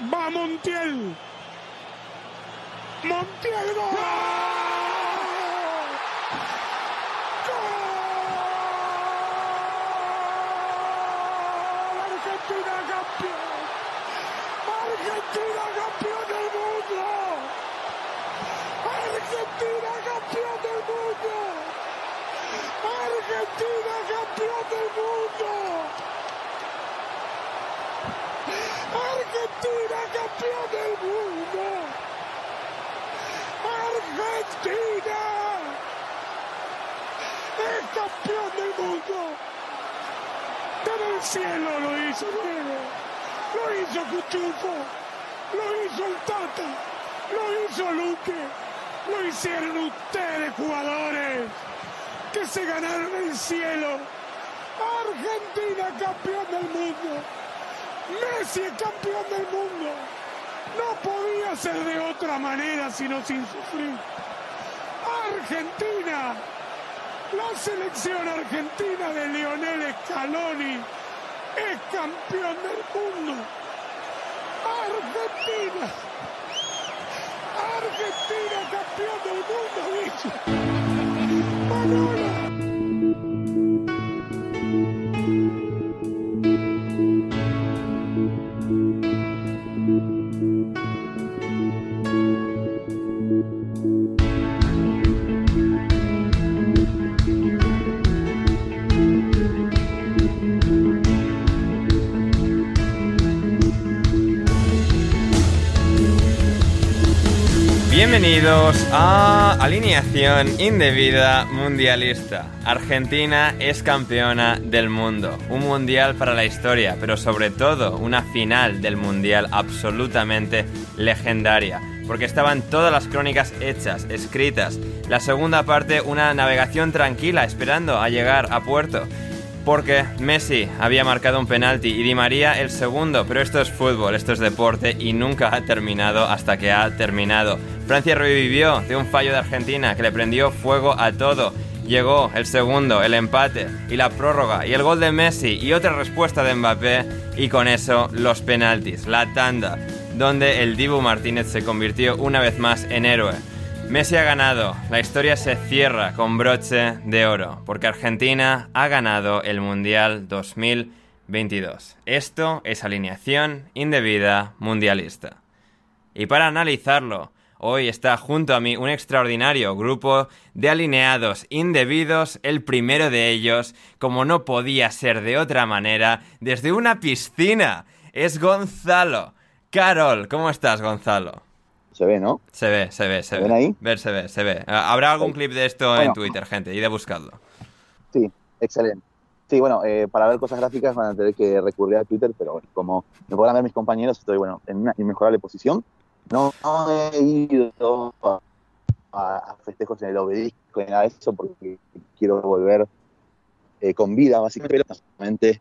Va Montiel. Montiel gol. ¡Gol! Argentina campeón. Argentina campeón del mundo. Argentina campeón del mundo. Argentina campeón del mundo. Argentina campeón del mundo. Argentina es campeón del mundo. Pero el cielo lo hizo Diego, lo hizo Cuchufo, lo hizo el Tata, lo hizo Luque, lo hicieron ustedes jugadores que se ganaron el cielo. Argentina campeón del mundo. Messi es campeón del mundo. No podía ser de otra manera sino sin sufrir. Argentina, la selección argentina de Lionel Scaloni es campeón del mundo. Argentina, Argentina campeón del mundo, dice. Bienvenidos a Alineación Indebida Mundialista. Argentina es campeona del mundo. Un mundial para la historia, pero sobre todo una final del mundial absolutamente legendaria. Porque estaban todas las crónicas hechas, escritas. La segunda parte, una navegación tranquila, esperando a llegar a puerto. Porque Messi había marcado un penalti y Di María el segundo, pero esto es fútbol, esto es deporte y nunca ha terminado hasta que ha terminado. Francia revivió de un fallo de Argentina que le prendió fuego a todo. Llegó el segundo, el empate y la prórroga y el gol de Messi y otra respuesta de Mbappé y con eso los penaltis, la tanda, donde el Dibu Martínez se convirtió una vez más en héroe. Messi ha ganado, la historia se cierra con broche de oro, porque Argentina ha ganado el Mundial 2022. Esto es alineación indebida mundialista. Y para analizarlo, hoy está junto a mí un extraordinario grupo de alineados indebidos, el primero de ellos, como no podía ser de otra manera, desde una piscina, es Gonzalo. Carol, ¿cómo estás, Gonzalo? Se ve, ¿no? Se ve, se ve, se ¿Se ve. ven ahí? Ver, se ve, se ve. Ah, Habrá algún Sí. clip de esto en. Twitter, gente, y de buscarlo. Sí, excelente. Sí, bueno, eh, para ver cosas gráficas van a tener que recurrir a Twitter, pero bueno, como me podrán ver mis compañeros, estoy bueno en una inmejorable posición. No, no he ido a, a festejos en el obelisco ni nada de eso porque quiero volver eh, con vida, básicamente,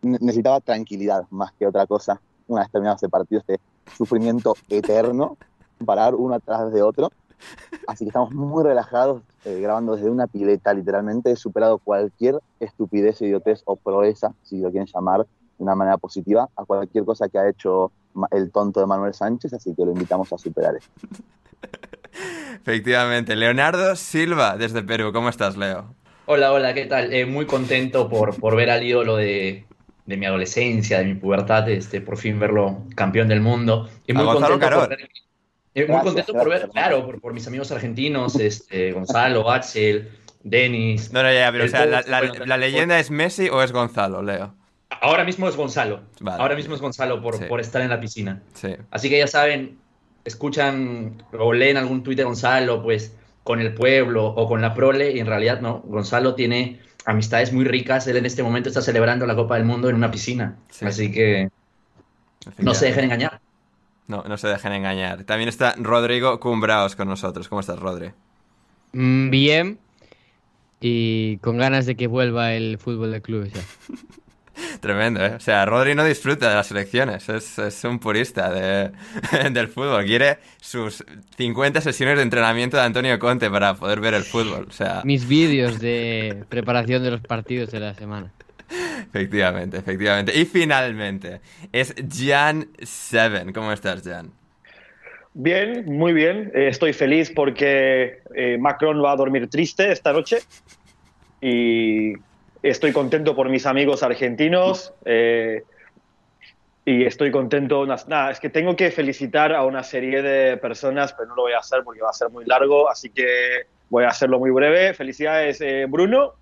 pero necesitaba tranquilidad más que otra cosa. Una vez terminado ese partido, este sufrimiento eterno, parar uno atrás de otro. Así que estamos muy relajados, eh, grabando desde una pileta, literalmente. He superado cualquier estupidez, idiotez o proeza, si lo quieren llamar de una manera positiva, a cualquier cosa que ha hecho el tonto de Manuel Sánchez, así que lo invitamos a superar esto. Efectivamente. Leonardo Silva, desde Perú. ¿Cómo estás, Leo? Hola, hola, ¿qué tal? Eh, muy contento por, por ver al ídolo de, de mi adolescencia, de mi pubertad, este, por fin verlo campeón del mundo. Y muy Gonzalo contento por Carol. ver, eh, muy contento por ver, claro, por, por mis amigos argentinos, este, Gonzalo, Axel, Denis. No, no, ya, pero o sea, la, la- la leyenda es Messi o es Gonzalo, Leo. Ahora mismo es Gonzalo. Vale. Ahora mismo es Gonzalo por, Sí. por estar en la piscina. Sí. Así que ya saben, escuchan o leen algún tuit de Gonzalo, pues con el pueblo o con la prole, y en realidad no. Gonzalo tiene amistades muy ricas. Él en este momento está celebrando la Copa del Mundo en una piscina. Sí. Así que no se dejen engañar. No, no se dejen engañar. También está Rodrigo Cumbraos con nosotros. ¿Cómo estás, Rodri? Mm, Bien. Y con ganas de que vuelva el fútbol de clubes ya. Tremendo, ¿eh? O sea, Rodri no disfruta de las elecciones. Es, es un purista de- del fútbol. Quiere sus 50 sesiones de entrenamiento de Antonio Conte para poder ver el fútbol. O sea, Mis vídeos de preparación de los partidos de la semana. efectivamente, efectivamente. Y finalmente, es Jan Seven. ¿Cómo estás, Jan? Bien, muy bien. Eh, estoy feliz porque eh, Macron va a dormir triste esta noche y estoy contento por mis amigos argentinos eh, y estoy contento. Nada, es que tengo que felicitar a una serie de personas, pero no lo voy a hacer porque va a ser muy largo, así que voy a hacerlo muy breve. Felicidades, eh, Bruno,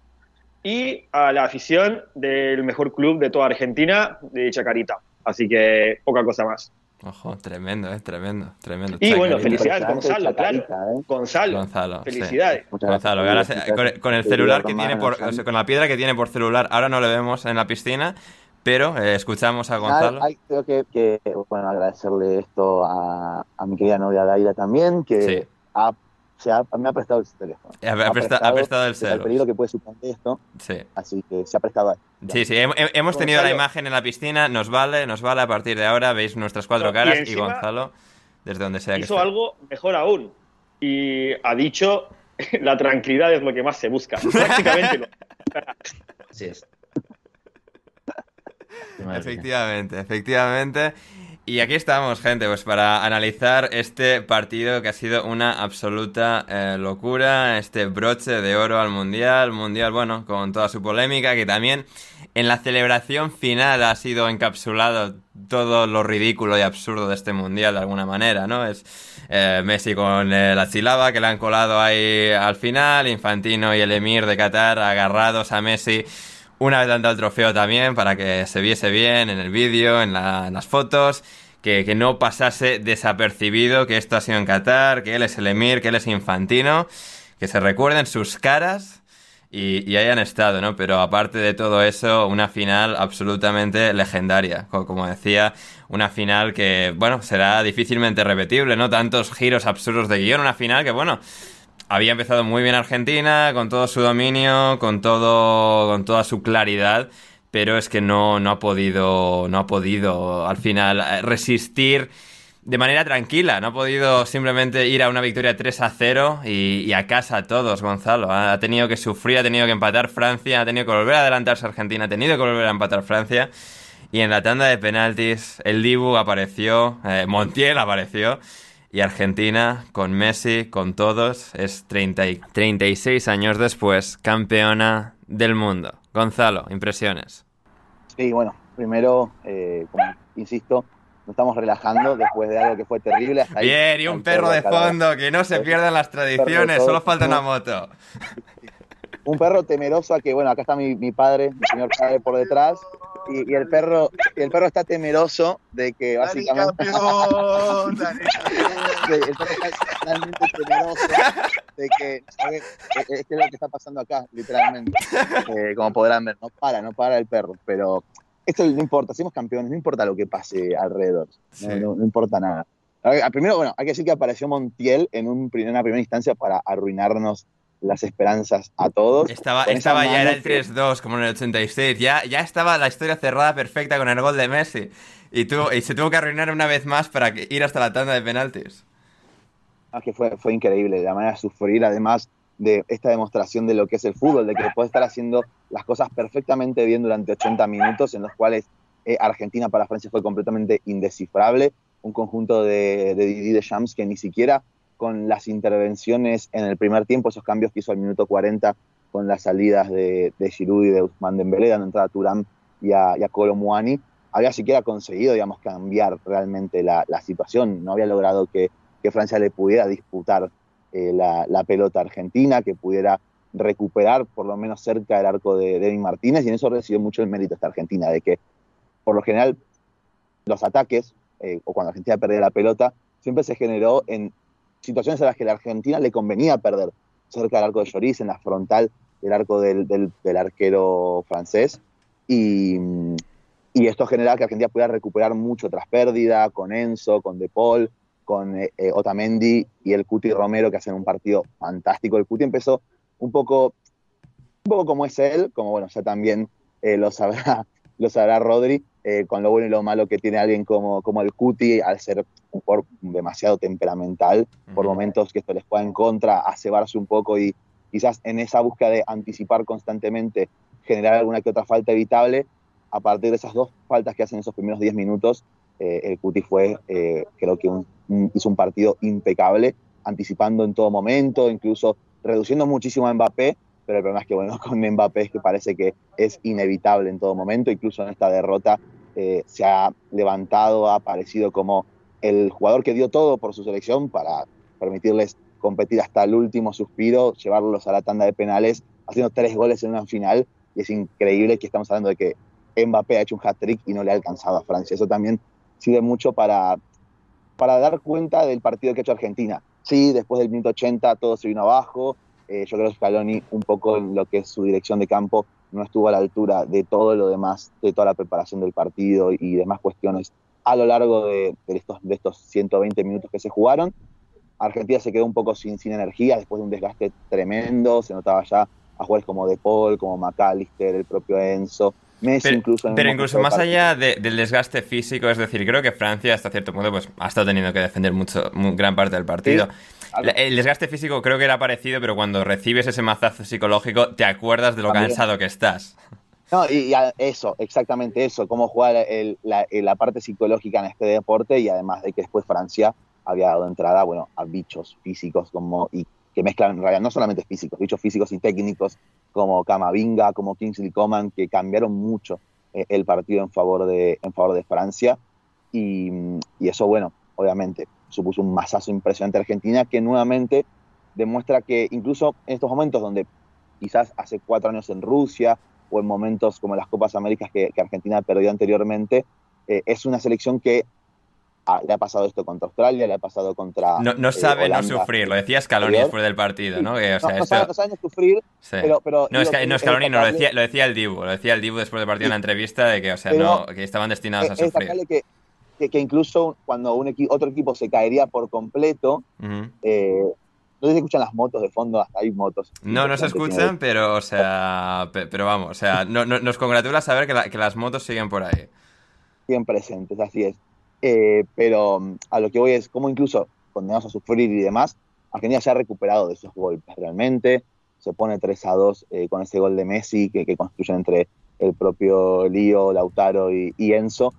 y a la afición del mejor club de toda Argentina, de Chacarita. Así que poca cosa más. Ojo, tremendo, ¿eh? Tremendo, tremendo. Y bueno, Chacarita. felicidades, Impresionante Gonzalo, claro. ¿eh? Gonzalo, Gonzalo, sí. felicidades. Gracias. Gonzalo, ahora se- con, el- con el celular que tiene por, o sea, con la piedra que tiene por celular, ahora no le vemos en la piscina, pero eh, escuchamos a Gonzalo. Ay, tengo que, que, bueno, agradecerle esto a, a mi querida novia Daira también, que Sí. ha- se ha- me ha prestado el teléfono. Ha- ha presta- ha prestado el pese al celu. peligro que puede suponer esto, Sí. así que se ha prestado a Sí, sí, hem- hem- hemos tenido la Gonzalo. imagen en la piscina, nos vale, nos vale a partir de ahora, veis nuestras cuatro y caras y, encima Gonzalo desde donde sea que Hizo algo mejor aún y ha dicho la tranquilidad es lo que más se busca. Prácticamente lo- Así es. Efectivamente, efectivamente. Y aquí estamos, gente, pues para analizar este partido que ha sido una absoluta eh, locura, este broche de oro al Mundial, Mundial, bueno, con toda su polémica, que también en la celebración final ha sido encapsulado todo lo ridículo y absurdo de este Mundial de alguna manera, ¿no? Es eh, Messi con eh, la chilaba que le han colado ahí al final, Infantino y el Emir de Qatar agarrados a Messi una vez dando el trofeo también para que se viese bien en el vídeo, en, la- las fotos, que, que no pasase desapercibido que esto ha sido en Qatar, que él es el Emir, que él es Infantino, que se recuerden sus caras y, y hayan estado, ¿no? Pero aparte de todo eso, una final absolutamente legendaria. Co- Como decía, una final que, bueno, será difícilmente repetible, ¿no? Tantos giros absurdos de guion, una final que, bueno, había empezado muy bien Argentina, con todo su dominio, con todo, con toda su claridad, pero es que no, no ha podido, no ha podido al final eh, resistir de manera tranquila, no ha podido simplemente ir a una victoria 3 a 0 y, a casa todos, Gonzalo. Ha tenido que sufrir, ha tenido que empatar Francia, ha tenido que volver a adelantarse Argentina, ha tenido que volver a empatar Francia. Y en la tanda de penaltis, el Dibu apareció, eh, Montiel apareció. Y Argentina, con Messi, con todos, es 30 y 36 años después, campeona del mundo. Gonzalo, impresiones. Sí, bueno, primero, eh, como insisto, nos estamos relajando después de algo que fue terrible. Hasta ahí Bien, y está un perro de cada- fondo, que no se pierdan las tradiciones, solo falta una moto. Un perro temeroso a que, bueno, acá está mi, mi padre, mi señor padre por detrás, y, y el perro y el perro está temeroso de que básicamente... Sí, el perro está realmente temeroso de que, ¿sabes? Es es que es lo que está pasando acá, literalmente. Eh, como podrán ver, no para, no para el perro, pero esto no importa, somos campeones, no importa lo que pase alrededor, no, Sí. no- no importa nada. Primero, bueno, hay que decir que apareció Montiel en, un, en una primera instancia para arruinarnos las esperanzas a todos. Estaba, estaba ya mano el que- 3-2 como en el 86. Ya, ya estaba la historia cerrada perfecta con el gol de Messi. Y, tuvo- y se tuvo que arruinar una vez más para que- ir hasta la tanda de penaltis. Ah, que fue, fue increíble la manera de sufrir, además de esta demostración de lo que es el fútbol, de que puede estar haciendo las cosas perfectamente bien durante 80 minutos, en los cuales eh, Argentina para Francia fue completamente indescifrable, un conjunto de, de Didier Deschamps que ni siquiera con las intervenciones en el primer tiempo, esos cambios que hizo al minuto 40 con las salidas de, de Giroud y de Ousmane Dembélé, dando entrada a Turán y a, y había siquiera conseguido, digamos, cambiar realmente la, situación, no había logrado que, que Francia le pudiera disputar eh, la, la pelota argentina, que pudiera recuperar por lo menos cerca del arco de Denis Martínez, y en eso recibió mucho el mérito esta Argentina, de que por lo general los ataques, eh, o cuando Argentina perdía la pelota, siempre se generó en situaciones en las que la Argentina le convenía perder, cerca del arco de Lloris, en la frontal del arco del, del- del arquero francés, y, y esto generaba que Argentina pudiera recuperar mucho tras pérdida, con Enzo, con De Paul, con eh, eh, Otamendi y el Cuti Romero, que hacen un partido fantástico. El Cuti empezó un poco, un poco como es él, como bueno, ya también eh, lo, sabrá, lo sabrá Rodri, eh, con lo bueno y lo malo que tiene alguien como, como el Cuti, al ser un jugador demasiado temperamental, por momentos que esto les juega en contra, a cebarse un poco y quizás en esa búsqueda de anticipar constantemente, generar alguna que otra falta evitable, a partir de esas dos faltas que hacen esos primeros 10 minutos, eh, el Cuti fue, eh, creo que un- un- hizo un partido impecable, anticipando en todo momento, incluso reduciendo muchísimo a Mbappé, pero el problema es que, bueno, con Mbappé es que parece que es inevitable en todo momento, incluso en esta derrota eh, se ha levantado, ha aparecido como el jugador que dio todo por su selección para permitirles competir hasta el último suspiro, llevarlos a la tanda de penales, haciendo tres goles en una final, y es increíble que estamos hablando de que Mbappé ha hecho un hat-trick y no le ha alcanzado a Francia. Eso también sirve mucho para, para dar cuenta del partido que ha hecho Argentina. Sí, después del minuto 80 todo se vino abajo. Eh, yo creo que Scaloni, un poco en lo que es su dirección de campo, no estuvo a la altura de todo lo demás, de toda la preparación del partido y demás cuestiones a lo largo de, de estos, de estos 120 minutos que se jugaron. Argentina se quedó un poco sin, sin energía después de un desgaste tremendo. Se notaba ya a jugadores como De Paul, como McAllister, el propio Enzo, Messi Pero, incluso. pero más partido. allá de- del desgaste físico, es decir, creo que Francia hasta cierto punto pues, ha estado teniendo que defender mucho, mu- gran parte del partido. Sí. La- El desgaste físico creo que era parecido, pero cuando recibes ese mazazo psicológico te acuerdas de lo También. cansado que estás. No, y, y a- eso, exactamente eso, cómo jugar el- la, parte psicológica en este deporte y además de que después Francia había dado entrada, bueno, a bichos físicos como y que mezclan en realidad no solamente físicos, bichos físicos y técnicos como Camavinga, como Kingsley Coman, que cambiaron mucho eh, el partido en favor de, en favor de Francia. Y, y eso, bueno, obviamente supuso un masazo impresionante a Argentina que nuevamente demuestra que incluso en estos momentos donde quizás hace cuatro años en Rusia o en momentos como las Copas Américas que, que Argentina perdió anteriormente, eh, es una selección que ah, le ha pasado esto contra Australia, le ha pasado contra. No, no eh, sabe no sufrir, lo decía Scaloni después del partido, ¿no? Que, o No, sea, no esto- sabe, no sabe no sufrir, sí. pero. pero No, es que, no, es Scaloni no, lo decía, lo decía el Dibu, lo decía el Dibu después del partido en la entrevista de que, o sea, Pero no, que estaban destinados a es sufrir. que, que, que incluso cuando un equi- otro equipo se caería por completo, eh, no si escuchan las motos de fondo, hasta hay motos. No, no se escuchan, pero, o sea, pe- pero vamos, o sea, no- no- nos congratula saber que, la- que las motos siguen por ahí. siguen presentes, así es. Eh, pero mm, a lo que voy es cómo incluso condenados a sufrir y demás, Argentina ya ha recuperado de esos golpes realmente, se pone 3 a 2 eh, con ese gol de Messi que, que construyen entre el propio Lío, Lautaro y, Enzo.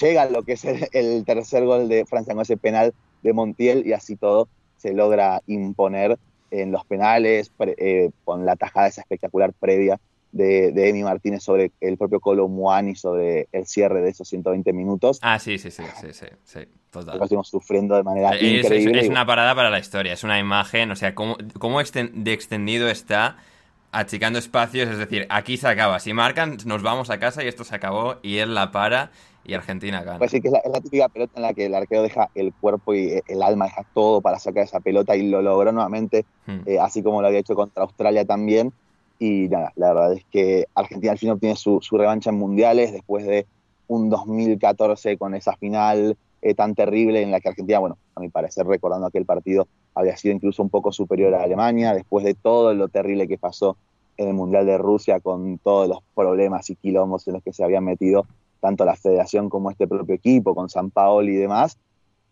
Llega lo que es el, tercer gol de Francia con ese penal de Montiel y así todo se logra imponer en los penales eh, con la tajada esa espectacular previa de, de Emi Martínez sobre el propio Colo Muani, sobre el cierre de esos 120 minutos. Ah, sí, sí, sí, sí, sí, sí, total. Lo estuvimos sufriendo de manera Es, es- increíble. es una parada para la historia, es una imagen, o sea, cómo, cómo exten- de extendido está achicando espacios, es decir, aquí se acaba, si marcan nos vamos a casa y esto se acabó y él la para y Argentina gana. Puede decir que es la, es la típica pelota en la que el arquero deja el cuerpo y el alma, deja todo para sacar esa pelota y lo logró nuevamente, Hmm. eh, así como lo había hecho contra Australia también. Y nada, la verdad es que Argentina al fin obtiene su, su revancha en mundiales después de un 2014 con esa final eh, tan terrible en la que Argentina, bueno, a mi parecer, recordando aquel partido, había sido incluso un poco superior a Alemania, después de todo lo terrible que pasó en el Mundial de Rusia, con todos los problemas y quilombos en los que se habían metido tanto la federación como este propio equipo, con San Paolo y demás,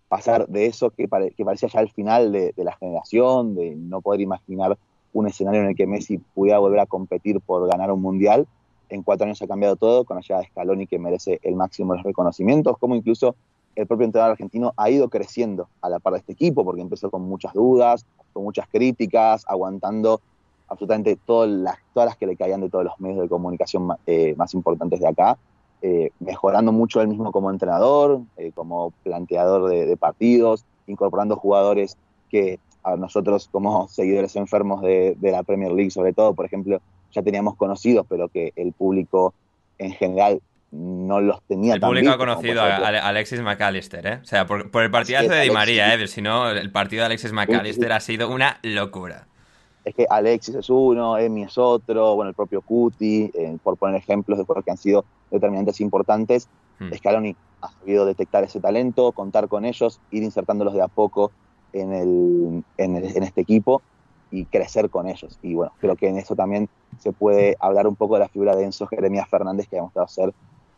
pasar de eso que, que parecía ya el final de, de, la generación, de no poder imaginar un escenario en el que Messi pudiera volver a competir por ganar un mundial. En cuatro años ha cambiado todo, con la llegada de Scaloni que merece el máximo de los reconocimientos, como incluso el propio entrenador argentino ha ido creciendo a la par de este equipo, porque empezó con muchas dudas, con muchas críticas, aguantando absolutamente todas las, todas las que le caían de todos los medios de comunicación eh, más importantes de acá, eh, mejorando mucho él mismo como entrenador, eh, como planteador de, de, partidos, incorporando jugadores que a nosotros como seguidores enfermos de, de, la Premier League sobre todo, por ejemplo, ya teníamos conocidos, pero que el público en general no los tenía El público ha conocido a, a, Alexis McAllister, ¿eh? O sea, por, por el partidazo de Di María, ¿eh? Si no, el partido de Alexis McAllister ha sido una locura. Es que Alexis es uno, Emi es otro, bueno, el propio Cuti, eh, por poner ejemplos de jugadores que han sido determinantes importantes. Hmm. Scaloni ha sabido detectar ese talento, contar con ellos, ir insertándolos de a poco en, el, en, el, en este equipo y crecer con ellos. Y bueno, creo que en eso también se puede hablar un poco de la figura de Enzo Jeremías Fernández, que ha demostrado ser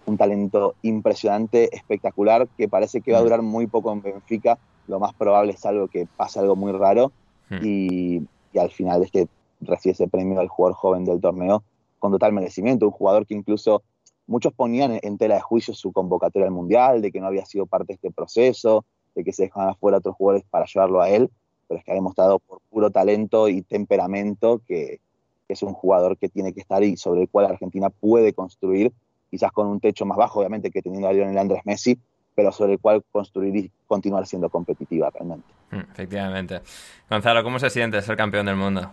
un talento impresionante, espectacular, que parece que va a durar muy poco en Benfica. Lo más probable es algo que pase algo muy raro Hmm. y, y, al final es que recibe ese premio al jugador joven del torneo con total merecimiento. Un jugador que incluso muchos ponían en tela de juicio su convocatoria al Mundial, de que no había sido parte de este proceso, de que se dejaban afuera otros jugadores para llevarlo a él, pero es que ha demostrado por puro talento y temperamento que, que es un jugador que tiene que estar y sobre el cual Argentina puede construir quizás con un techo más bajo, obviamente, que teniendo a Lionel Andrés Messi, pero sobre el cual construir y continuar siendo competitiva realmente. Efectivamente. Gonzalo, ¿cómo se siente ser campeón del mundo?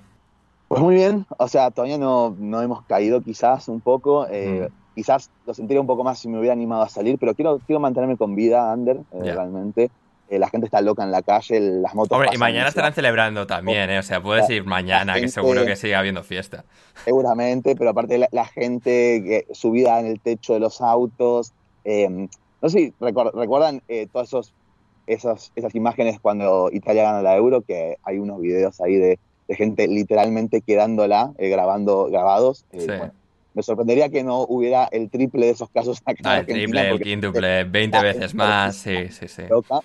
Pues muy bien, o sea, todavía no, no hemos caído quizás un poco, eh, mm. quizás lo sentiría un poco más si me hubiera animado a salir, pero quiero, quiero mantenerme con vida, Ander, eh, Yeah. realmente. Eh, la gente está loca en la calle, las motos... Hombre, y mañana estarán celebrando también, ¿eh? O sea, puedes ir mañana, que seguro que sigue habiendo fiesta. seguramente, pero aparte la, la gente que, subida en el techo de los autos. eh, no sé si recuer- recuerdan eh, todas esos, esos, esas imágenes cuando Italia gana la Euro, que hay unos videos ahí de, de gente literalmente quedándola, eh, grabando grabados. Eh, Sí. bueno, me sorprendería que no hubiera el triple de esos casos acá Ah, el triple, el quíntuple, 20 la veces más, sí, sí, sí. loca.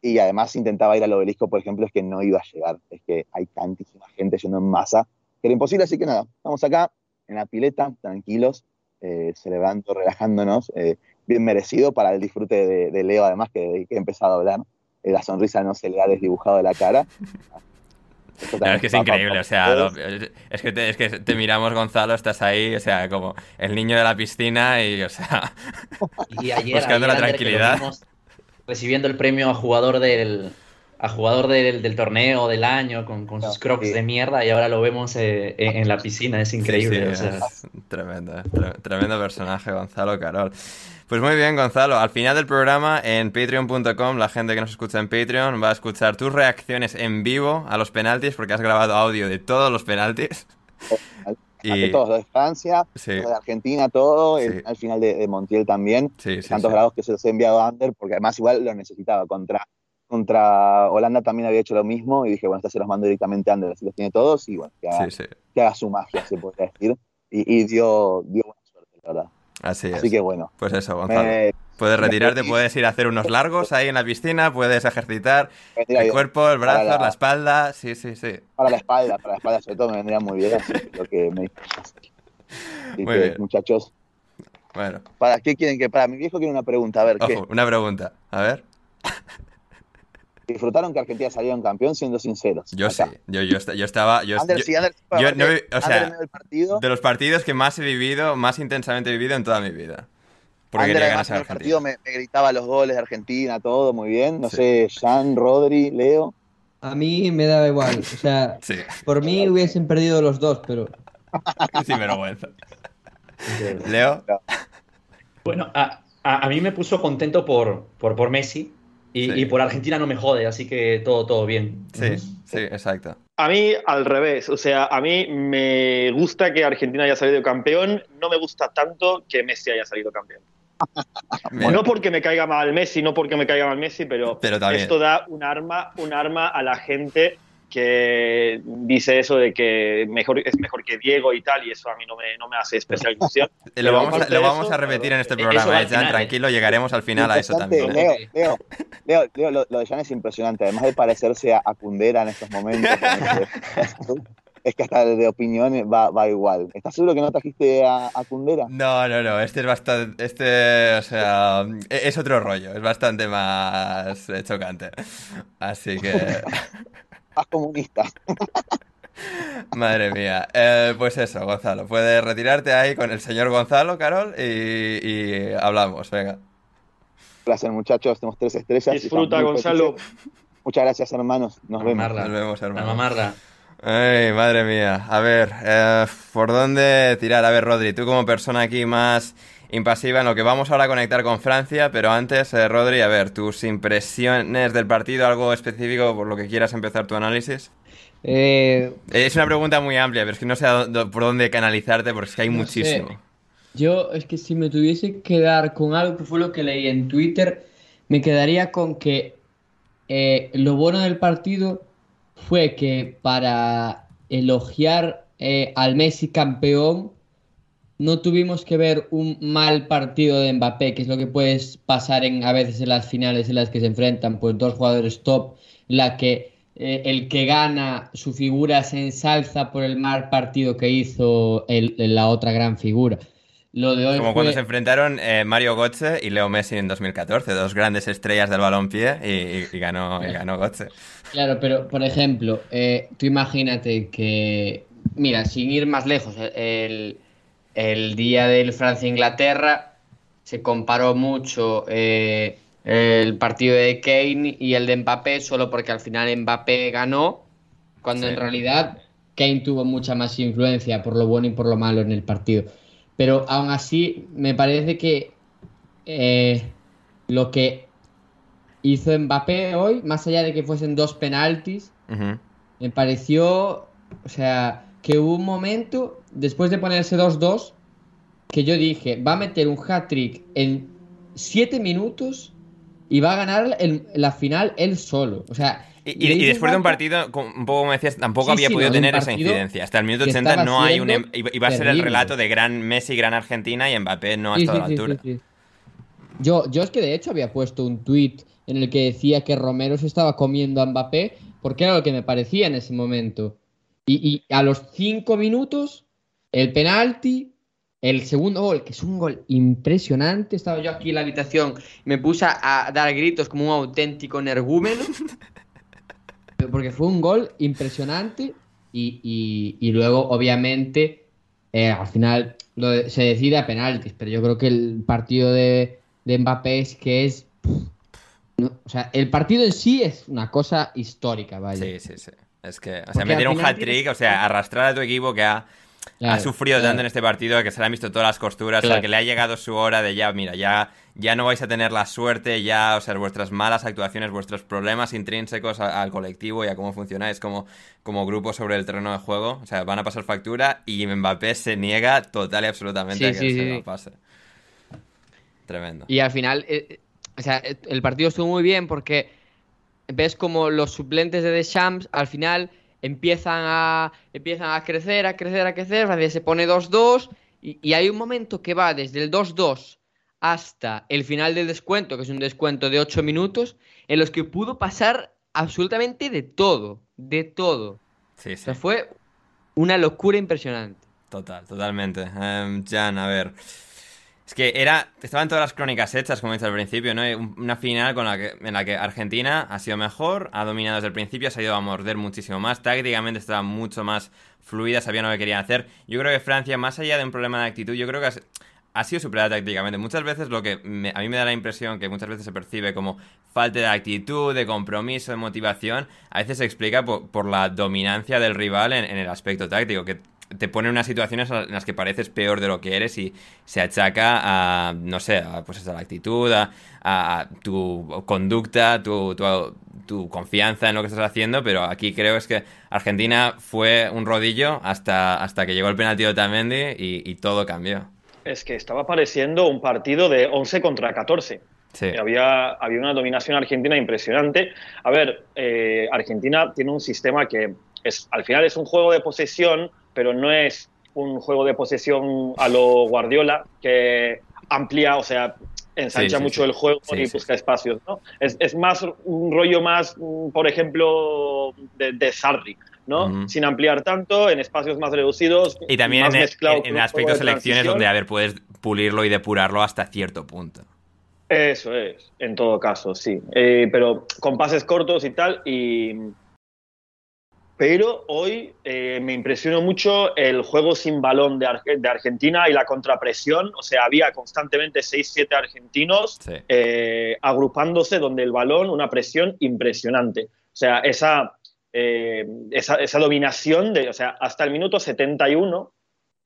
Y además intentaba ir al obelisco, por ejemplo, es que no iba a llegar. Es que hay tantísima gente yendo en masa que era imposible. Así que nada, estamos acá en la pileta, tranquilos, eh, celebrando, relajándonos. eh, bien merecido para el disfrute de, de Leo, además, que, que he empezado a hablar. Eh, la sonrisa no se le ha desdibujado de la cara. También es que es increíble, o sea, lo- es, que te, es que te miramos, Gonzalo, estás ahí, o sea, como el niño de la piscina y, o sea, Y ayer, Buscando la ayer, lo tranquilidad. Recibiendo el premio a jugador del a jugador del, del torneo del año con, con sus Sí. crocs de mierda y ahora lo vemos eh, en, en la piscina, es increíble. Sí, sí, o sea. es tremendo, tre- tremendo personaje, Gonzalo Carol. Pues muy bien, Gonzalo. Al final del programa, en patreon.com, la gente que nos escucha en Patreon va a escuchar tus reacciones en vivo a los penaltis, porque has grabado audio de todos los penaltis. Hace Y todos, los de Francia, Sí. los de Argentina, todo, Sí. el- al final de, de Montiel también. sí, sí, tantos grados que se los he enviado a Ander, porque además igual lo necesitaba. Contra, contra Holanda también había hecho lo mismo y dije, bueno, esta se los mando directamente a Ander, así los tiene todos y bueno, que haga, que su magia, se podría decir. Y, y dio, dio buena suerte, la verdad. Así es. Así que bueno, Pues eso, Gonzalo. me, Puedes retirarte, puedes ir a hacer unos largos ahí en la piscina, puedes ejercitar el cuerpo, el brazo, la- la espalda. Sí, sí, sí. Para la espalda, para la espalda sobre todo me vendría muy bien, así lo que me Así Muy que, bien. muchachos, Bueno, ¿para qué quieren que? Para mi viejo quiere una pregunta, a ver, ¿qué? una pregunta. A ver. ¿Disfrutaron que Argentina saliera un campeón siendo sinceros? Yo sí. Yo, yo, yo estaba. Yo, Ander, yo- sí, Ander, yo no o sea, partido, de los partidos que más he vivido, más intensamente he vivido en toda mi vida. Porque Ander además en a el partido me, me gritaba los goles de Argentina, todo muy bien. No Sí. sé, Jan, Rodri, Leo. A mí me daba igual. O sea, Sí, por mí hubiesen perdido los dos, pero sin vergüenza. Leo. Bueno, a, a- a mí me puso contento por, por, por Messi y, Sí. y por Argentina no me jode, así que todo, todo bien. Sí, sí, exacto. A mí al revés, o sea, a mí me gusta que Argentina haya salido campeón, no me gusta tanto que Messi haya salido campeón. No porque me caiga mal Messi, no porque me caiga mal Messi, pero, esto da un arma, un arma a la gente que dice eso de que mejor, es mejor que Diego y tal, y eso a mí no me, no me hace especial ilusión. Lo vamos, a, aparte lo de vamos eso, a repetir en este programa, va eh, al Jan, final, ¿eh? tranquilo, llegaremos al final a eso también. ¿eh? Leo, Leo, Leo, Leo, lo, lo de Jan es impresionante. Además de parecerse a, a Kundera en estos momentos, es que hasta de opinión va, va igual. ¿Estás seguro que no trajiste a, a Kundera? No, no, no, este es bastante, este, o sea, e- es otro rollo, es bastante más eh, chocante. Así que, Más comunista. madre mía. Eh, pues eso, Gonzalo, puedes retirarte ahí con el señor Gonzalo, Carol, y, y hablamos, venga. Un placer, muchachos. Tenemos tres estrellas. Disfruta, Gonzalo. felices. Muchas gracias, hermanos. Nos vemos. Mamarla. Nos vemos, La hermano. mamarla. Ay, madre mía. A ver, eh, ¿por dónde tirar? A ver, Rodri, tú como persona aquí más impasiva en lo que vamos ahora a conectar con Francia, pero antes, eh, Rodri, a ver, tus impresiones del partido, algo específico por lo que quieras empezar tu análisis. Eh, Es una pregunta muy amplia, pero es que no sé por dónde canalizarte porque es que hay No muchísimo. sé. Yo es que si me tuviese que dar con algo que fue lo que leí en Twitter, me quedaría con que eh, lo bueno del partido fue que para elogiar eh, al Messi campeón no tuvimos que ver un mal partido de Mbappé, que es lo que puede pasar en, a veces en las finales en las que se enfrentan pues dos jugadores top, la que eh, el que gana su figura se ensalza por el mal partido que hizo el- la otra gran figura. Lo de hoy Como fue- cuando se enfrentaron eh, Mario Götze y Leo Messi en 2014, dos grandes estrellas del balompié y, y- y ganó, y ganó Götze. Claro, pero por ejemplo, eh, tú imagínate que, mira, sin ir más lejos, el, el día del Francia-Inglaterra se comparó mucho eh, el partido de Kane y el de Mbappé solo porque al final Mbappé ganó, cuando Sí. en realidad Kane tuvo mucha más influencia por lo bueno y por lo malo en el partido. Pero aún así, me parece que eh, lo que hizo Mbappé hoy, más allá de que fuesen dos penaltis, me pareció, o sea, que hubo un momento, después de ponerse 2-2, que yo dije, va a meter un hat-trick en 7 minutos y va a ganar el- la final él solo. O sea, Y, después de un partido, un poco como decías, tampoco Sí, había sí, podido no, tener esa incidencia. Hasta el minuto que 80 estaba no hay un... em- Iba a ser el relato de gran Messi, gran Argentina y Mbappé no ha Sí, estado a la altura. Yo, yo es que de hecho había puesto un tweet en el que decía que Romero se estaba comiendo a Mbappé porque era lo que me parecía en ese momento. Y, a los cinco minutos, el penalti, el segundo gol, que es un gol impresionante. Estaba yo aquí en la habitación me puse a, dar gritos como un auténtico energúmeno. porque fue un gol impresionante y, y- luego, obviamente, eh, al final se decide a penaltis, pero yo creo que el partido de, de Mbappé es que es... no, o sea, el partido en sí es una cosa histórica, vaya. Sí, sí, sí. Es que, o sea, Porque meter un hat-trick, tienes- o sea, arrastrar a tu equipo que ha, sufrido claro. tanto en este partido, que se le han visto todas las costuras, o sea, que le ha llegado su hora de ya, mira, ya, ya no vais a tener la suerte, ya, o sea, vuestras malas actuaciones, vuestros problemas intrínsecos a- al colectivo y a cómo funcionáis como, como grupo sobre el terreno de juego, o sea, van a pasar factura y Mbappé se niega total y absolutamente Sí, a que sí, lo sí. pase. Tremendo. Y al final, eh, eh, o sea, eh, el partido estuvo muy bien porque ves como los suplentes de Deschamps al final empiezan a, empiezan a crecer, a crecer, a crecer, Francia se pone 2-2 y, y hay un momento que va desde el 2-2 hasta el final del descuento, que es un descuento de 8 minutos, en los que pudo pasar absolutamente de todo, de todo. Sí, O sí. sea, fue una locura impresionante. Total, totalmente. Em, Jan, a ver. Es que era. Estaban todas las crónicas hechas, como dicho al principio, ¿no? Un- Una final con la que, en la que Argentina ha sido mejor, ha dominado desde el principio, se ha ido a morder muchísimo más. Tácticamente estaba mucho más fluida, sabían lo que querían hacer. Yo creo que Francia, más allá de un problema de actitud, yo creo que ha, sido superada tácticamente. Muchas veces lo que me- a mí me da la impresión que muchas veces se percibe como falta de actitud, de compromiso, de motivación, a veces se explica por, por la dominancia del rival en, en el aspecto táctico, que te pone en unas situaciones en las que pareces peor de lo que eres y se achaca a, no sé, a, pues a la actitud, a, a tu conducta, tu, tu, tu confianza en lo que estás haciendo, pero aquí creo es que Argentina fue un rodillo hasta, hasta que llegó el penalti de Otamendi y, y todo cambió. Es que estaba pareciendo un partido de 11 contra 14. Sí. Había, había una dominación argentina impresionante. A ver, eh, Argentina tiene un sistema que es, al final es un juego de posesión, pero no es un juego de posesión a lo Guardiola, que amplía, o sea, ensancha mucho el juego y busca espacios, ¿no? Es, es, más un rollo más, mm, por ejemplo, de, de Sarri, ¿no? Sin ampliar tanto, en espacios más reducidos. Y también en, en, en aspectos de selecciones donde, a ver, puedes pulirlo y depurarlo hasta cierto punto. Eso es, en todo caso, sí. Eh, pero con pases cortos y tal, y pero hoy eh, me impresionó mucho el juego sin balón de, de, Argentina y la contrapresión. O sea, había constantemente 6-7 argentinos eh, agrupándose donde el balón, una presión impresionante. O sea, esa, eh, esa, esa, dominación de, o sea, hasta el minuto 71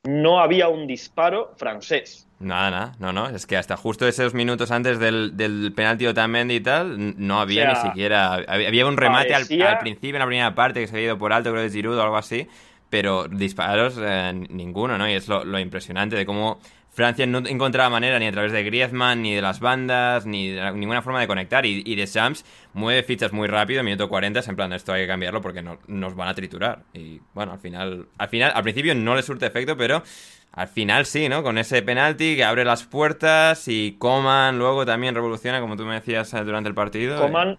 no había un disparo francés. Nada, nada, no, no, es que hasta justo esos minutos antes del, del penalti de Otamendi y tal, no había ni siquiera, había un remate al, principio, en la primera parte, que se había ido por alto, creo que es Giroud o algo así, pero disparos eh, ninguno, ¿no? Y es lo, lo, impresionante de cómo Francia no encontraba manera ni a través de Griezmann, ni de las bandas, ni de ninguna forma de conectar. Y, y de Shams mueve fichas muy rápido, minuto 40, es en plan, esto hay que cambiarlo porque no, nos van a triturar. Y bueno, al final, al final, al principio no le surte efecto, pero al final sí, ¿no? Con ese penalti que abre las puertas y Coman luego también revoluciona, como tú me decías eh, durante el partido. Coman,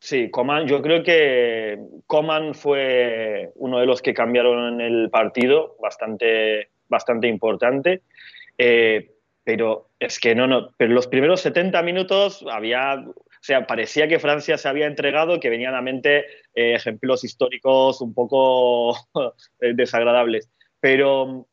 sí, Coman, yo creo que Coman fue uno de los que cambiaron el partido, bastante, bastante importante. Eh, pero es que no, no, pero los primeros 70 minutos había, o sea, parecía que Francia se había entregado, que venían a mente eh, ejemplos históricos un poco desagradables. Pero,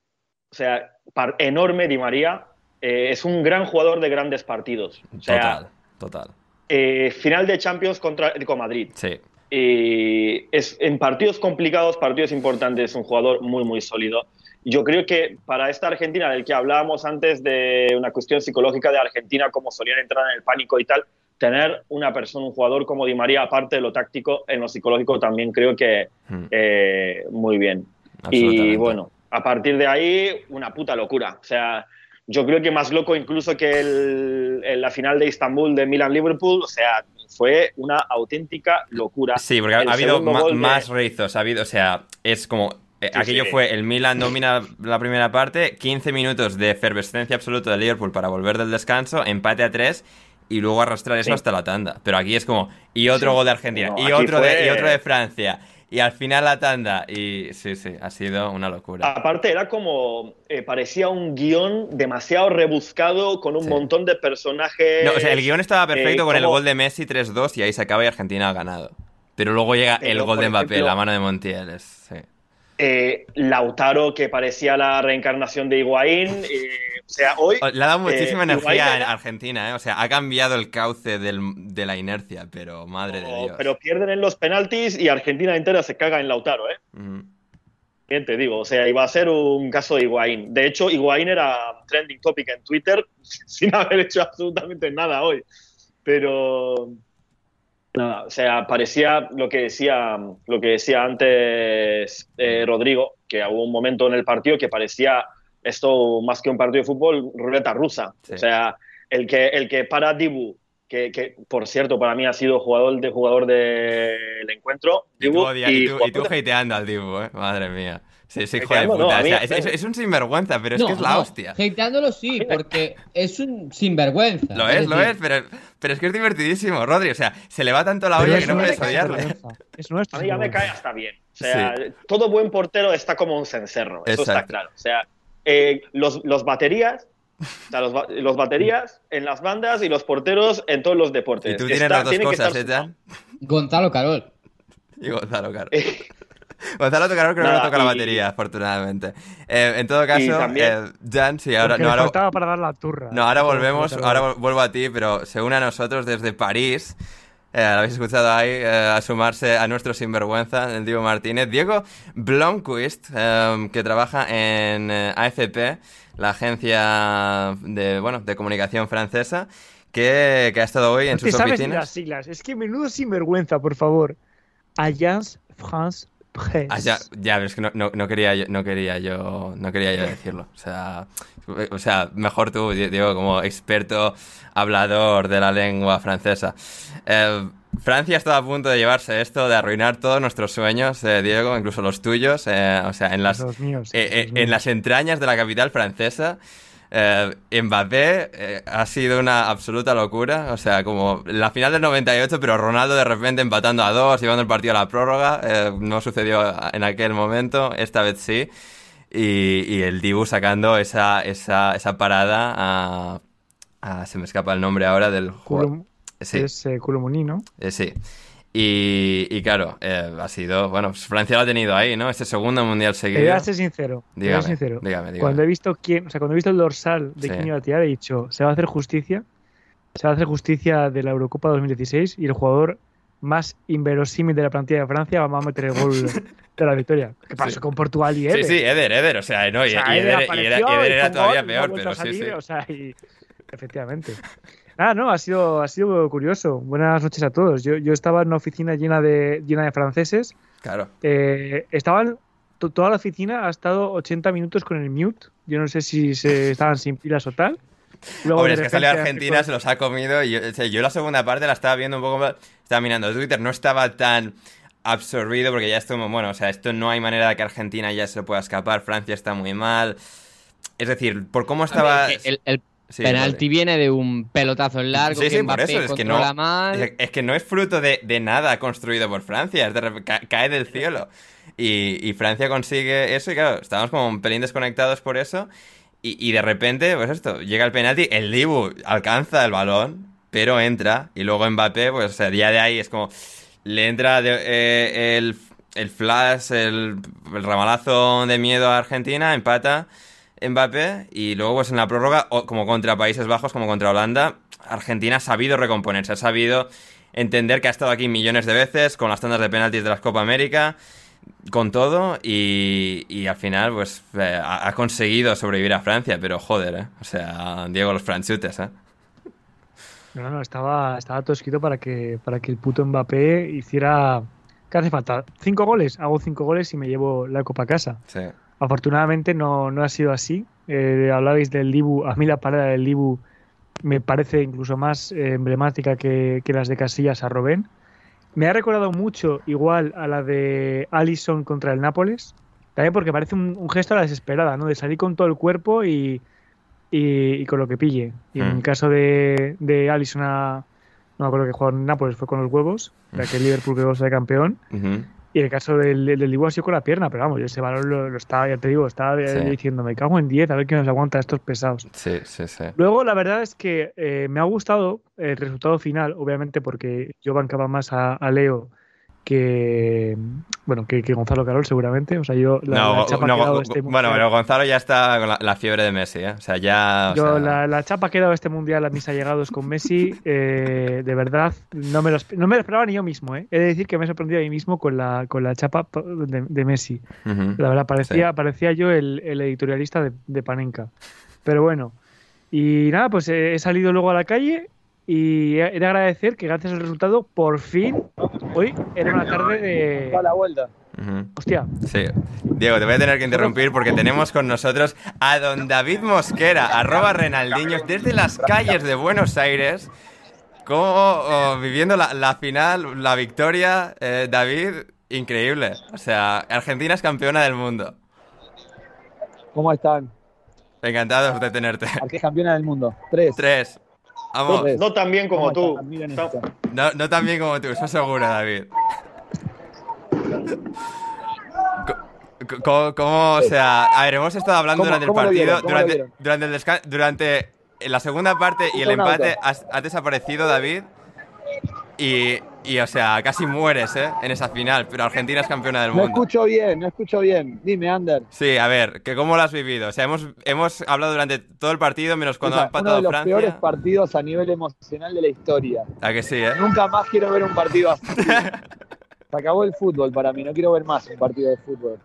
o sea, enorme Di María, eh, es un gran jugador de grandes partidos. O sea, total, total. Eh, final de Champions contra Atlético Madrid. Sí. Eh, es, en partidos complicados, partidos importantes, es un jugador muy, muy sólido yo creo que para esta Argentina, del que hablábamos antes de una cuestión psicológica de Argentina, cómo solían entrar en el pánico y tal, tener una persona, un jugador como Di María, aparte de lo táctico, en lo psicológico también creo que hmm. eh, muy bien. Y bueno, a partir de ahí, una puta locura. O sea, yo creo que más loco incluso que el, la final de Istambul de Milan-Liverpool, o sea, fue una auténtica locura. Sí, porque ha, habido más rizos, ha habido, o sea, es como eh, aquello fue el Milan domina la primera parte, 15 minutos de efervescencia absoluta de Liverpool para volver del descanso, empate a 3 y luego arrastrar eso hasta la tanda. Pero aquí es como, y otro gol de Argentina, y, otro de, y otro de Francia, y al final la tanda. Y sí, sí, ha sido una locura. Aparte, era como. Eh, parecía un guion demasiado rebuscado con un montón de personajes. No, o sea, el guion estaba perfecto eh, con el gol de Messi 3-2 y ahí se acaba y Argentina ha ganado. Pero luego llega el gol de Mbappé, la mano de Montiel. Sí. Eh, Lautaro, que parecía la reencarnación de Higuaín. O sea, hoy. Le ha dado muchísima eh, energía a Argentina, ¿eh? O sea, ha cambiado el cauce de la inercia, pero madre de Dios. Pero pierden en los penaltis y Argentina entera se caga en Lautaro, ¿eh? Bien te digo, o sea, iba a ser un caso de Higuaín. De hecho, Higuaín era trending topic en Twitter sin haber hecho absolutamente nada hoy. Pero Nada, o sea, parecía lo que decía, lo que decía antes eh, Rodrigo, que hubo un momento en el partido que parecía esto más que un partido de fútbol, ruleta rusa. O sea, el que, el que para Dibu, que, que, por cierto para mí ha sido jugador de jugador del encuentro. Dibu, y, tú, y, tú, hateando al Dibu, ¿eh? madre mía. Sí, sí, hijo de puta. es, un sinvergüenza, pero es que es la hostia. Hateándolo sí, porque es un sinvergüenza. Lo es, lo es, pero, pero es que es divertidísimo, Rodri. O sea, se le va tanto la olla que no puedes odiarle. Es nuestro. A mí ya me cae hasta bien. O sea, todo buen portero está como un cencerro. Eso está claro. O sea, eh, los, los baterías o sea, los, los, baterías en las bandas y los porteros en todos los deportes. Y tú tienes las dos cosas, ¿eh, Jan? Gonzalo Carol. Y Gonzalo Carol. Gonzalo Tocarol creo que no toca la batería, afortunadamente. Eh, en todo caso, eh, Jan, sí, ahora... No, ahora para dar la turra. No, ahora volvemos, ahora vuelvo a ti, pero se une a nosotros desde París. Eh, lo habéis escuchado ahí, eh, a sumarse a nuestro sinvergüenza, el Diego Martínez. Diego Blomquist, eh, que trabaja en AFP, la agencia de, bueno, de comunicación francesa, que, que ha estado hoy en sus sabes oficinas. las siglas? Es que menudo sinvergüenza, por favor. Agence France Pues... Ah, ya, ya, pero es que no, no, no quería yo, no quería yo, no quería yo decirlo. O sea, o sea, mejor tú, Diego, como experto hablador de la lengua francesa. Eh, Francia está a punto de llevarse esto, de arruinar todos nuestros sueños, eh, Diego, incluso los tuyos. eh, o sea, en las, Los míos, eh, eh, los míos. en las entrañas de la capital francesa. Eh, Mbappé eh, ha sido una absoluta locura. O sea, como la final del 98, pero Ronaldo de repente empatando a dos, llevando el partido a la prórroga. eh, no sucedió en aquel momento, esta vez sí. Y, y el Dibu sacando esa, esa, esa parada a, a- Se me escapa el nombre ahora del jugador. Sí, Es eh, Colomoni, ¿no? eh, sí. Y, y claro, eh, ha sido. Bueno, pues Francia lo ha tenido ahí, ¿no? Este segundo mundial Te voy seguido. a ser sincero. te voy a ser sincero. dígame, dígame. Cuando he visto quién, o sea, cuando he visto el dorsal de Sí. quién iba a tirar, he dicho, se va a hacer justicia. Se va a hacer justicia de la Eurocopa 2016 y el jugador más inverosímil de la plantilla de Francia va a meter el gol de la victoria. ¿Qué pasó Sí. con Portugal y Sí, Eder? sí, Eder, Eder, o sea, no, y, O sea, y Eder Eder, y apareció era, y Eder y era con todavía gol, no peor, pero sí, sí. o sea, y- efectivamente. Ah, no, ha sido, ha sido curioso. Buenas noches a todos. Yo, yo estaba en una oficina llena de, llena de franceses. Claro. Eh, estaban, to- toda la oficina ha estado 80 minutos con el mute. Yo no sé si se estaban sin pilas o tal. Luego, Hombre, es que repente, Argentina, se los ha comido. Y yo, o sea, yo la segunda parte la estaba viendo un poco más. Estaba mirando Twitter, no estaba tan absorbido porque ya estuvo. Bueno, o sea, esto no hay manera de que Argentina ya se lo pueda escapar. Francia está muy mal. Es decir, por cómo estaba. El, el Sí, penalti vale. viene de un pelotazo en largo Sí, sí, por eso, es que no- mal. Es, que no es fruto de, de nada construido por Francia, es de cae del cielo. Y, y Francia consigue eso y claro, estábamos como un pelín desconectados por eso. Y, y de repente, pues esto, llega el penalti, el Dibu alcanza el balón, pero entra. Y luego Mbappé, pues o sea, ya de ahí es como, le entra de- eh, el, el flash, el, ramalazo de miedo a Argentina, empata. Mbappé y luego pues en la prórroga, como contra Países Bajos, como contra Holanda, Argentina ha sabido recomponerse, ha sabido entender que ha estado aquí millones de veces con las tandas de penaltis de las Copa América, con todo y, y al final pues eh, ha, ha conseguido sobrevivir a Francia, pero joder, ¿eh? O sea, Diego los franchutes, ¿eh? No, no, estaba, estaba todo escrito para que, para que el puto Mbappé hiciera. ¿Qué hace falta? ¿Cinco goles? Hago cinco goles y me llevo la copa a casa. Sí. Afortunadamente no, no ha sido así. Eh, hablabais del Dibu. A mí la parada del Dibu me parece incluso más eh, emblemática que, que las de Casillas a Robén. Me ha recordado mucho igual a la de Allison contra el Nápoles. También porque parece un, un gesto a la desesperada, ¿no? De salir con todo el cuerpo y, y, y con lo que pille. Y en Mm. el caso de, de Allison a... No me acuerdo que jugó en Nápoles, fue con los huevos, ya que el Liverpool quedó de campeón. Y en el caso del, del Dibu ha sido con la pierna, pero vamos, yo ese balón lo, lo estaba, ya te digo, estaba Sí. diciendo, me cago en 10, a ver quién nos aguanta estos pesados. Sí, sí, sí. Luego, la verdad es que eh, me ha gustado el resultado final, obviamente porque yo bancaba más a, a Leo que, bueno, que, que Gonzalo Carol, seguramente. O sea, yo la, No, la chapa no, que he dado este bueno, mundial- pero Gonzalo ya está con la, la fiebre de Messi, ¿eh? O sea, ya... o yo sea, la, la chapa que he dado este mundial a mis allegados con Messi, eh, de verdad, no me, lo, no me lo esperaba ni yo mismo. ¿eh? He de decir que me he sorprendido a mí mismo con la, con la chapa de, de Messi. La verdad, parecía, Sí. parecía yo el, el editorialista de, de Panenka. Pero bueno. Y nada, pues he salido luego a la calle y he de agradecer que gracias al resultado, por fin, hoy era una tarde de... la vuelta. Ujú. Hostia, Sí. Diego, te voy a tener que interrumpir porque tenemos con nosotros a don David Mosquera, arroba Renaldiños, desde las calles de Buenos Aires. Como oh, viviendo la, la final, la victoria, eh, David, increíble. O sea, Argentina es campeona del mundo. ¿Cómo están? Encantados de tenerte. Argentina campeona del mundo. Tres. Tres. Vamos. Tres. No tan bien como ¿Cómo tú. No, no tan bien como tú, eso seguro, David. ¿Cómo, o sea, a ver, hemos estado hablando ¿Cómo- durante el partido, durante, durante el descan- durante la segunda parte y el empate has, has desaparecido, David. Y, y, o sea, casi mueres, ¿eh? En esa final, pero Argentina es campeona del No mundo. escucho bien, no escucho bien. Dime, Ander. Sí, a ver, que ¿cómo lo has vivido? O sea, hemos, hemos hablado durante todo el partido, menos cuando ha Escucha, uno empatado de los Francia. peores partidos a nivel emocional de la historia. ¿A que sí, eh? Nunca más quiero ver un partido así. Se acabó el fútbol para mí, no quiero ver más un partido de fútbol.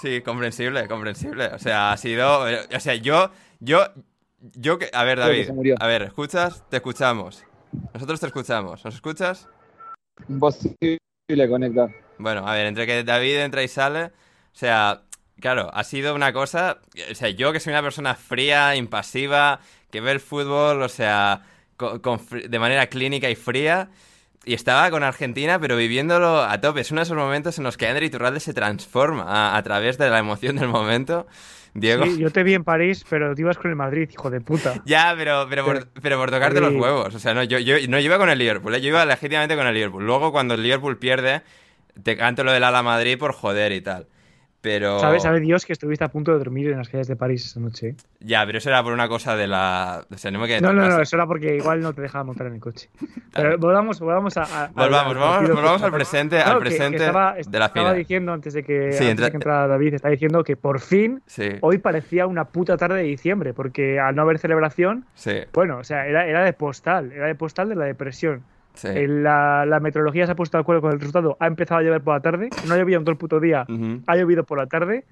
Sí, comprensible, comprensible. O sea, ha sido. O sea, yo. Yo. Yo que. A ver, David. A ver, ¿escuchas? Te escuchamos. Nosotros te escuchamos. ¿Nos escuchas? Imposible conectar. Bueno, a ver, entre que David entra y sale, o sea, claro, ha sido una cosa, o sea, yo que soy una persona fría, impasiva, que ve el fútbol, o sea, con- de manera clínica y fría, y estaba con Argentina, pero viviéndolo a tope. Es uno de esos momentos en los que Ander Iturralde se transforma a, a través de la emoción del momento. Diego. Sí, yo te vi en París, pero te ibas con el Madrid, hijo de puta. Ya, pero, pero, por, pero por tocarte los huevos. O sea, no, yo, yo, no, yo iba con el Liverpool, ¿eh? yo iba legítimamente con el Liverpool. Luego, cuando el Liverpool pierde, te canto lo del Ala Madrid por joder y tal. Pero. Sabe, sabe Dios que estuviste a punto de dormir en las calles de París esa noche. Ya, pero eso era por una cosa de la. O sea, no me quedé No, no, no, eso era porque igual no te dejaba montar en el coche. Pero volvamos, volvamos a. a- Volvamos, partido volvamos que- al presente- al No, que- que presente estaba, de la Estaba diciendo antes de que, Sí, antes entra- de que entrara David, estaba diciendo que por fin Sí, hoy parecía una puta tarde de diciembre, porque al no haber celebración, sí, bueno, o sea, era, era de postal, era de postal de la depresión. Sí. Eh, La, la meteorología se ha puesto de acuerdo con el resultado, ha empezado a llover por la tarde, no ha llovido en todo el puto día, ha llovido por la tarde.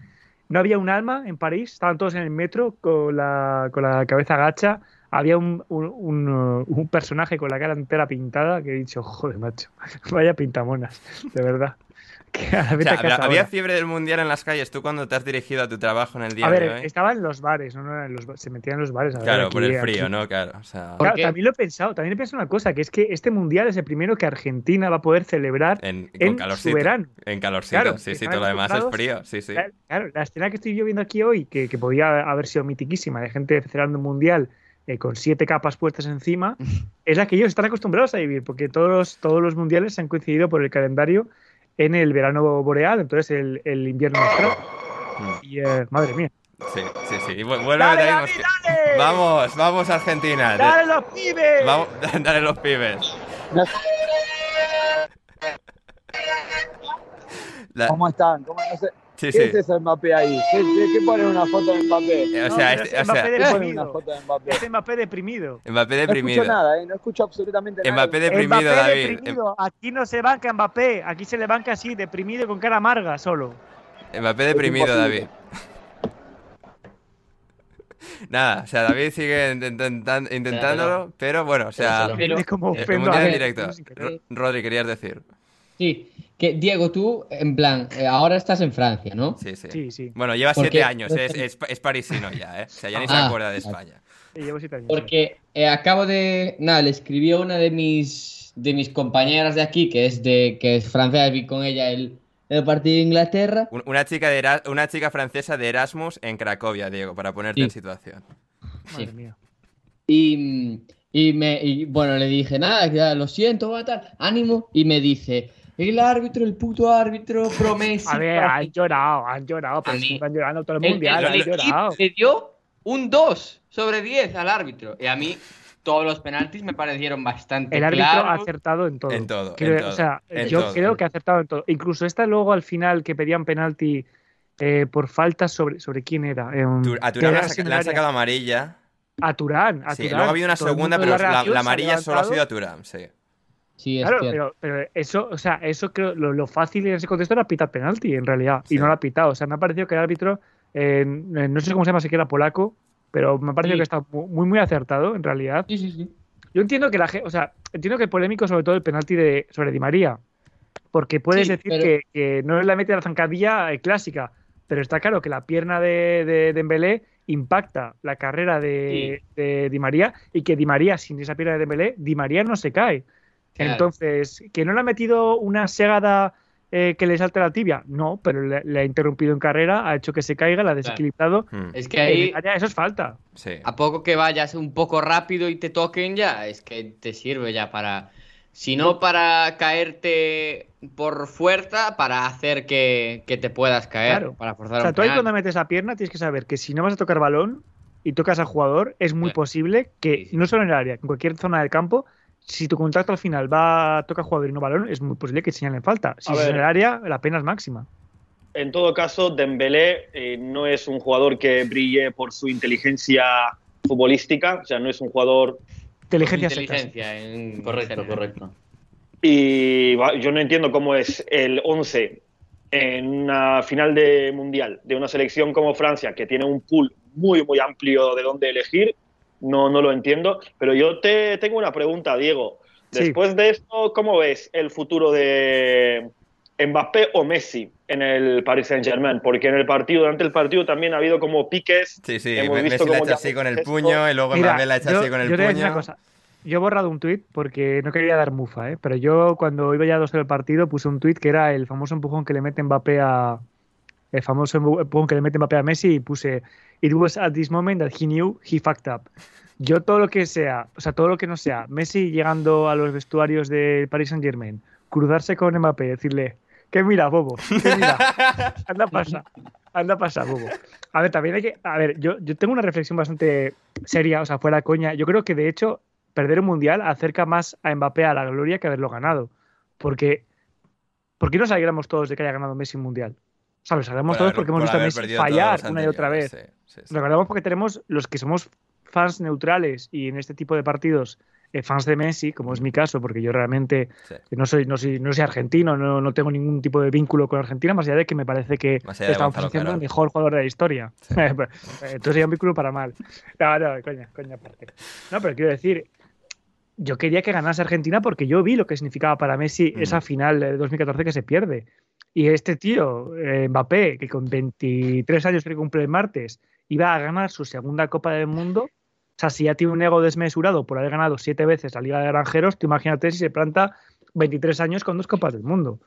No había un alma en París, estaban todos en el metro con la, con la cabeza gacha. Había un, un, un, uh, un personaje con la cara entera pintada que he dicho, joder, macho, vaya pintamonas, de verdad. Que a la O vete sea, a casa había- fiebre del mundial en las calles. Tú, cuando te has dirigido a tu trabajo en el día A de ver, hoy. estaba en los bares, no, no, en los se metían en los bares. a ver, Claro, aquí- por el aquí- frío, ¿no? Claro. O sea, Claro, qué? también lo he pensado, también he pensado una cosa, que es que este mundial es el primero que Argentina va a poder celebrar en, su verano. En calorcito, Claro, sí, sí, todo lo demás es frío, sí, sí. Claro, la escena que estoy yo viendo aquí hoy, que, que podía haber sido mitiquísima, de gente celebrando un mundial eh, con siete capas puestas encima, es la que ellos están acostumbrados a vivir, porque todos los, todos los mundiales han coincidido por el calendario en el verano boreal, entonces el, el invierno austral. Mm. Y eh, madre mía. Sí, sí, sí. Vuelve ¡Dale, David! Vamos, vamos Argentina. ¡Dale los pibes! Vamos, dale los pibes. La- ¿Cómo están? ¿Cómo, no sé, sí, ¿Qué sí. es ese Mbappé ahí? ¿Qué, qué, qué pone una foto de Mbappé? O No, sea, pero este- es o sea, Mbappé ¿Qué pone una deprimido. foto de Mbappé? Es Mbappé deprimido. Mbappé No escucho nada, ¿eh? No escucho absolutamente nada. Mbappé deprimido, Mbappé David. deprimido. Aquí no se banca Mbappé, aquí se le banca así, deprimido y con cara amarga solo. Em- Mbappé deprimido. David. Nada, o sea, David sigue intentan- intentándolo, pero bueno, o sea, Pero- Pero- es como eh, ofendo mundial en directo. Rodri, querías decir. Sí, que Diego, tú, en plan, eh, ahora estás en Francia, ¿no? Sí, sí. Sí, sí. Bueno, lleva Porque- siete años, es, es, es parisino ya, ¿eh? O sea, ya ni se Ah, acuerda de. España. Sí, llevo siete años. Porque eh, acabo de. Nada, le escribí a una de mis de mis compañeras de aquí, que es de que es francesa, vi con ella el, el partido de Inglaterra. Un- Una chica, de Era- una chica francesa de Erasmus en Cracovia, Diego, para ponerte Sí. en situación. Madre Sí. mía. Y, y me y, bueno, le dije, nada, ya lo siento, va, tal, ánimo. Y me dice, el árbitro, el puto árbitro, promesa. A ver, han llorado, han llorado, pero mí- están llorando todo el El- mundial, el han llorado. le dio un 2 sobre 10 al árbitro. Y a mí todos los penaltis me parecieron bastante El árbitro ha acertado en todo. En todo, Creo- en todo, O sea, en yo todo. creo que ha acertado en todo. Incluso esta luego al final que pedían penalti eh, por falta sobre, sobre quién era. Eh, A Turán le era han sacado amarilla. A Turán, a Sí, Turán. luego ha habido una segunda, pero la, la amarilla solo ha sido a. Turán, sí. Sí, es Claro, pero, pero eso, o sea, eso creo, lo, lo fácil en ese contexto era pitar penalti, en realidad, Sí. y no lo ha pitado. O sea, me ha parecido que el árbitro, eh, no sé cómo se llama siquiera polaco, pero me ha parecido Sí. que está mu- muy, muy acertado, en realidad. Sí, sí, sí. Yo entiendo que la gente, o sea, entiendo que el polémico sobre todo el penalti de, sobre Di María, porque puedes Sí, decir pero- que, que no es la mete de la zancadilla eh, clásica, pero está claro que la pierna de, de Dembélé impacta la carrera de, de Di María y que Di María sin esa pierna de Dembélé, Di María no se cae. Claro. Entonces, ¿que no le ha metido una segada eh, que le salte la tibia? No, pero le, le ha interrumpido en carrera, ha hecho que se caiga, la ha desequilibrado. Hmm, Es que ahí, eso es falta. Sí. a poco que vayas un poco rápido y te toquen ya, es que te sirve ya para. Si no para caerte por fuerza, para hacer que, que te puedas caer, Claro. para forzar O sea, un tú ahí cuando metes la pierna tienes que saber que si no vas a tocar balón y tocas al jugador, es muy Sí. posible que, Sí, sí. no solo en el área, en cualquier zona del campo, si tu contacto al final va a tocar jugador y no balón, es muy posible que señalen falta. Si A es en el área, la pena es máxima. En todo caso, Dembélé eh, no es un jugador que brille por su inteligencia futbolística, o sea, no es un jugador Inteligencia. Inteligencia, en Correcto, correcto. y yo no entiendo cómo es el 11 en una final de mundial de una selección como Francia que tiene un pool muy muy amplio de dónde elegir. No, no lo entiendo, pero yo te tengo una pregunta, Diego. Sí. Después de esto, ¿cómo ves el futuro de Mbappé o Messi en el Paris Saint Germain, porque en el partido, durante el partido también ha habido como piques. Sí, sí, hemos Messi visto la ha cómo hecho ya así con el puño y luego Mira, Mbappé la ha hecho yo- así con el yo puño. una cosa. Yo he borrado un tuit porque no quería dar mufa, ¿eh? pero yo cuando iba ya a 2 del partido puse un tuit que era el famoso empujón que le mete Mbappé a el famoso empujón que le mete Mbappé a Messi y puse It was at this moment that he knew he fucked up. Yo todo lo que sea, o sea, todo lo que no sea Messi llegando a los vestuarios del Paris Saint Germain, cruzarse con Mbappé y decirle que mira, bobo, que mira, anda pasa, anda pasa, bobo. A ver, también hay que, a ver, yo, yo tengo una reflexión bastante seria, o sea, fuera coña. Yo creo que de hecho perder un mundial acerca más a Mbappé a la gloria que haberlo ganado. Porque, ¿por qué nos alegramos todos de que haya ganado Messi un mundial? ¿Sabes? Por todos porque hemos visto a Messi fallar una y otra vez. sí. Recordamos porque tenemos los que somos fans neutrales y en este tipo de partidos eh, fans de Messi, como es mi caso, porque yo realmente Sí. no soy, no soy, no soy argentino, no, no tengo ningún tipo de vínculo con Argentina, más allá de que me parece que Gonzalo haciendo el mejor jugador de la historia. Sí. Entonces sería un vínculo para mal. No, no, coña, coña aparte. No, pero quiero decir, yo quería que ganase Argentina porque yo vi lo que significaba para Messi Mm. esa final de 2014 que se pierde. Y este tío, eh, Mbappé, que con 23 años que cumple el martes, iba a ganar su segunda Copa del Mundo. O sea, si ya tiene un ego desmesurado por haber ganado siete veces la Liga de Granjeros, tú imagínate si se planta 23 años con dos Copas del Mundo.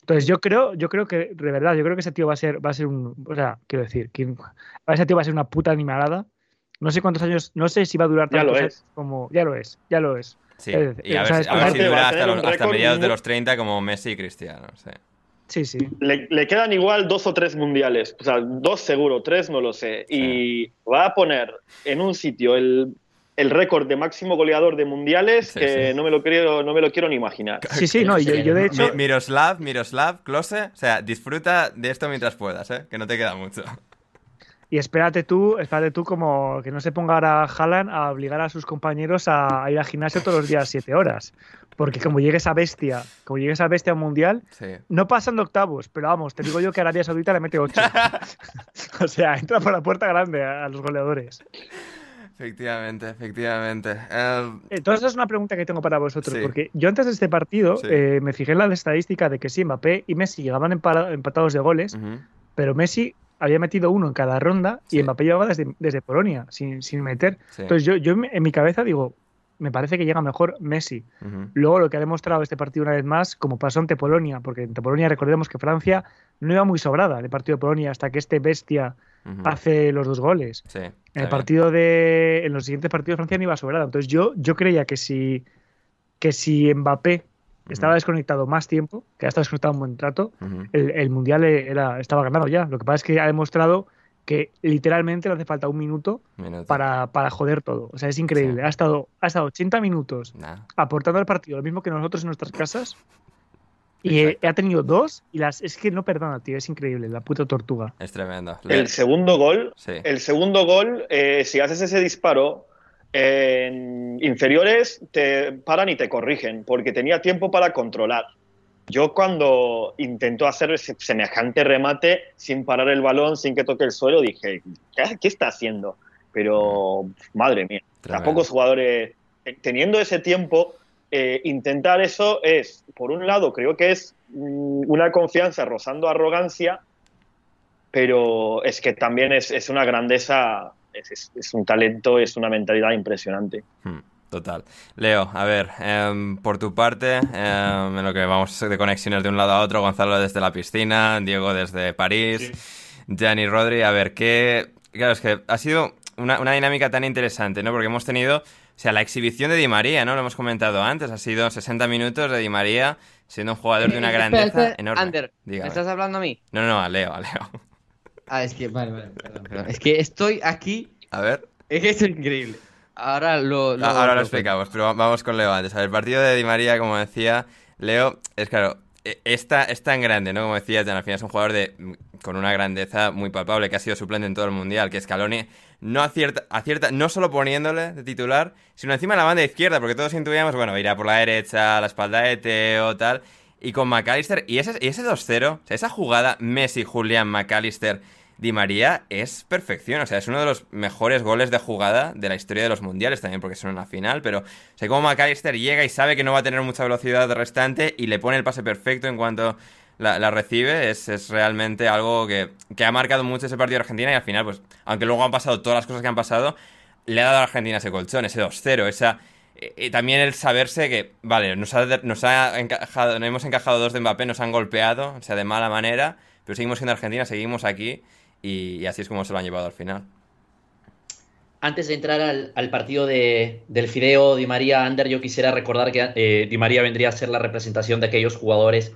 Entonces yo creo, yo creo que, de verdad, yo creo que ese tío va a ser, va a ser un, o sea, quiero decir, que ese tío va a ser una puta animalada. No sé cuántos años, no sé si va a durar Ya lo tantos es. años como, ya lo es, ya lo es. Sí, Eh, y a o sea, ver, es si- a ver si aparte va dura hasta, los- mediados de los 30 como Messi y Cristiano. sí. Sí, sí. Le, le quedan igual dos o tres mundiales, o sea, dos seguro, tres no lo sé. Y va a poner en un sitio el, el récord de máximo goleador de mundiales Sí, que sí. no me lo quiero, no me lo quiero ni imaginar. Sí, sí, no, y yo, yo de hecho, Mi- Miroslav, Miroslav, Klose, o sea, disfruta de esto mientras puedas, ¿eh? Que no te queda mucho. Y espérate tú, espérate tú como que no se ponga ahora Haaland a obligar a sus compañeros a, ir al gimnasio todos los días siete horas. Porque como llegue esa bestia, como llegue esa bestia mundial, Sí. no pasan de octavos, pero vamos, te digo yo que Arabia Saudita le mete ocho. o sea, entra por la puerta grande a, a los goleadores. Efectivamente, efectivamente. Eh, Entonces es una pregunta que tengo para vosotros, Sí. porque yo antes de este partido Sí. eh, me fijé en la estadística de que sí, Mbappé y Messi llegaban empa- empatados de goles, pero Messi había metido uno en cada ronda Sí. y Mbappé llevaba desde, desde Polonia, sin, sin meter. Sí. Entonces yo, yo en mi- cabeza digo, me parece que llega mejor Messi. Luego lo que ha demostrado este partido una vez más, como pasó ante Polonia, porque ante Polonia recordemos que Francia no iba muy sobrada en el partido de Polonia hasta que este bestia hace los dos goles. Sí, En el bien. partido de. En los siguientes partidos Francia no iba sobrada. Entonces yo, yo creía que si, que si Mbappé estaba desconectado más tiempo, que ha estado desconectado un buen rato, Ujú. el, el mundial era, estaba ganado ya. Lo que pasa es que ha demostrado que literalmente le hace falta un minuto Minuto. para, para joder todo. O sea, es increíble. Sí. Ha, estado, ha estado 80 minutos Nah. aportando al partido lo mismo que nosotros en nuestras casas. Y Exacto. ha tenido dos y las es que no perdona, tío, es increíble, la puta tortuga. Es tremendo. El segundo gol, Sí. el segundo gol, eh, si haces ese disparo en inferiores, te paran y te corrigen, porque tenía tiempo para controlar. Yo cuando intentó hacer ese semejante remate sin parar el balón, sin que toque el suelo, dije, ¿qué, qué está haciendo? Pero, madre mía, Tremendo. pocos jugadores, eh, teniendo ese tiempo, eh, intentar eso es, por un lado, creo que es mm, una confianza rozando arrogancia, pero es que también es, es una grandeza, es, es- es un talento, es una mentalidad impresionante. Hmm, Total. Leo, a ver, em, por tu parte, em, en lo que vamos de conexiones de un lado a otro, Gonzalo desde la piscina, Diego desde París, Gianni Rodri, a ver, qué... Claro, es que ha sido una, una dinámica tan interesante, ¿no? Porque hemos tenido, o sea, la exhibición de Di María, ¿no? Lo hemos comentado antes, ha sido 60 minutos de Di María siendo un jugador de una grandeza enorme. Ander. ¿me estás hablando a mí? No, no, a Leo, a Leo. Ah, es que, vale, vale, perdón, perdón. Es que estoy aquí, A ver. es que es increíble. Ahora lo... Ah, Ahora lo lo explicamos, pero va- vamos con Leo antes. A ver, el partido de Di María, como decía Leo, es claro, e- está, es tan grande, ¿no? Como decía, al final es un jugador de, con una grandeza muy palpable, que ha sido suplente en todo el Mundial, que Scaloni no acierta, acierta no solo poniéndole de titular, sino encima en la banda izquierda, porque todos intuíamos, bueno, irá por la derecha, la espalda de Teo, tal... Y con McAllister, y ese, ese 2-0, o sea, esa jugada Messi, Julián, McAllister, Di María es perfección, o sea, es uno de los mejores goles de jugada de la historia de los mundiales también, porque son una final, pero o sea, McAllister llega y sabe que no va a tener mucha velocidad restante y le pone el pase perfecto en cuanto la, la recibe, es, es realmente algo que, que ha marcado mucho ese partido de Argentina y al final, pues, aunque luego han pasado todas las cosas que han pasado, le ha dado a Argentina ese colchón, ese 2-0, esa... Y también el saberse que, vale, nos ha, nos ha encajado, nos hemos encajado dos de Mbappé, nos han golpeado, o sea, de mala manera, pero seguimos siendo Argentina, seguimos aquí y, y así es como se lo han llevado al final. Antes de entrar al, al partido de, del Fideo Di María Ander, yo quisiera recordar que eh, Di María vendría a ser la representación de aquellos jugadores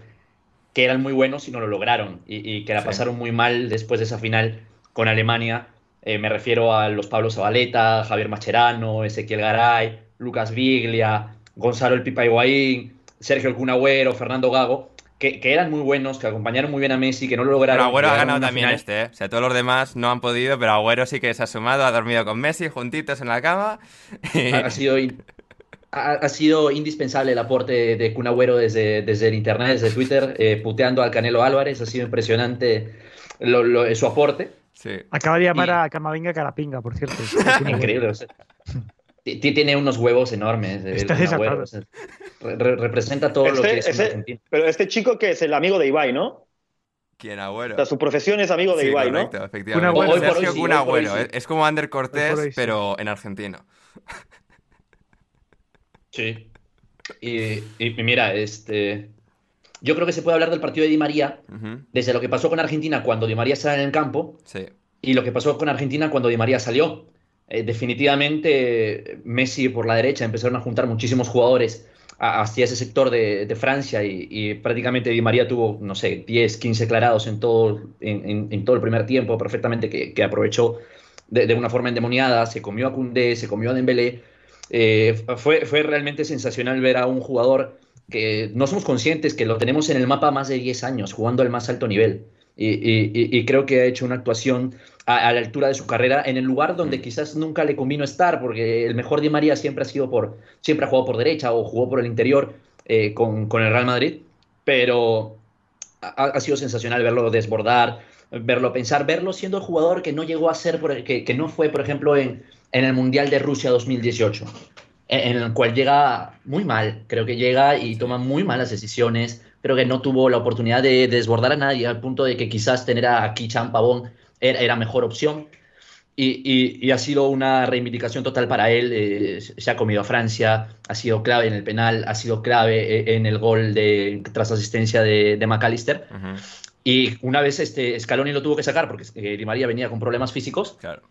que eran muy buenos y no lo lograron y, y que la Sí. pasaron muy mal después de esa final con Alemania. Eh, me refiero a los Pablo Zabaleta, Javier Macherano, Ezequiel Garay, Lucas Viglia, Gonzalo El Pipa Higuaín, Sergio El Kun Agüero, Fernando Gago, que, que eran muy buenos, que acompañaron muy bien a Messi, que no lo lograron. Pero Agüero ha ganado también final. este, ¿eh? O sea, todos los demás no han podido, pero Agüero sí que se ha sumado, ha dormido con Messi juntitos en la cama. Ha, ha sido, in- ha, ha sido indispensable el aporte de Kun Agüero desde, desde el internet, desde Twitter, eh, puteando al Canelo Álvarez. Ha sido impresionante lo- lo- su aporte. Sí. Acaba de llamar Y- a Camavinga Carapinga, por cierto. Increíble. o sea, tiene unos huevos enormes. el Está desatado. o sea, re- re- representa todo lo Este- que es un ese- argentino. pero este chico que es el amigo de Ibai, ¿no? ¿Quién, Agüero? O sea, su profesión es amigo de Sí, Ibai, correcto, ¿no? efectivamente. Kun Agüero. Hoy por hoy Sergio sí, Kun hoy por hoy Agüero, sí. es- como Ander Cortés, hoy sí. pero en argentino. Sí. Y, y mira, este, yo creo que se puede hablar del partido de Di María desde lo que pasó con Argentina cuando Di María estaba en el campo Sí. y lo que pasó con Argentina cuando Di María salió. Eh, definitivamente Messi por la derecha empezaron a juntar muchísimos jugadores hacia ese sector de, Francia y, prácticamente Di María tuvo, no sé, 10, 15 clarados en todo, en, todo el primer tiempo perfectamente que, aprovechó de, una forma endemoniada, se comió a Koundé, se comió a Dembélé. Eh, fue, fue realmente sensacional ver a un jugador que no somos conscientes que lo tenemos en el mapa más de 10 años, jugando al más alto nivel. Y creo que ha hecho una actuación a, a la altura de su carrera en el lugar donde quizás nunca le convino estar, porque el mejor Di María siempre ha sido por, siempre ha jugado por derecha o jugó por el interior eh, con, con el Real Madrid, pero ha, ha sido sensacional verlo desbordar, verlo pensar, verlo siendo el jugador que no llegó a ser, por- que, que no fue, por ejemplo, en, en el Mundial de Rusia 2018, en, el cual llega muy mal, creo que llega y toma muy malas decisiones, creo que no tuvo la oportunidad de, de desbordar a nadie, al punto de que quizás tener a Kichan Pavón era, era mejor opción. Y, y- y ha sido una reivindicación total para él. eh, se ha comido a Francia, ha sido clave en el penal, ha sido clave eh, en el gol de, tras asistencia de, de McAllister. Y una vez este Scaloni lo tuvo que sacar porque eh, Di María venía con problemas físicos, Claro.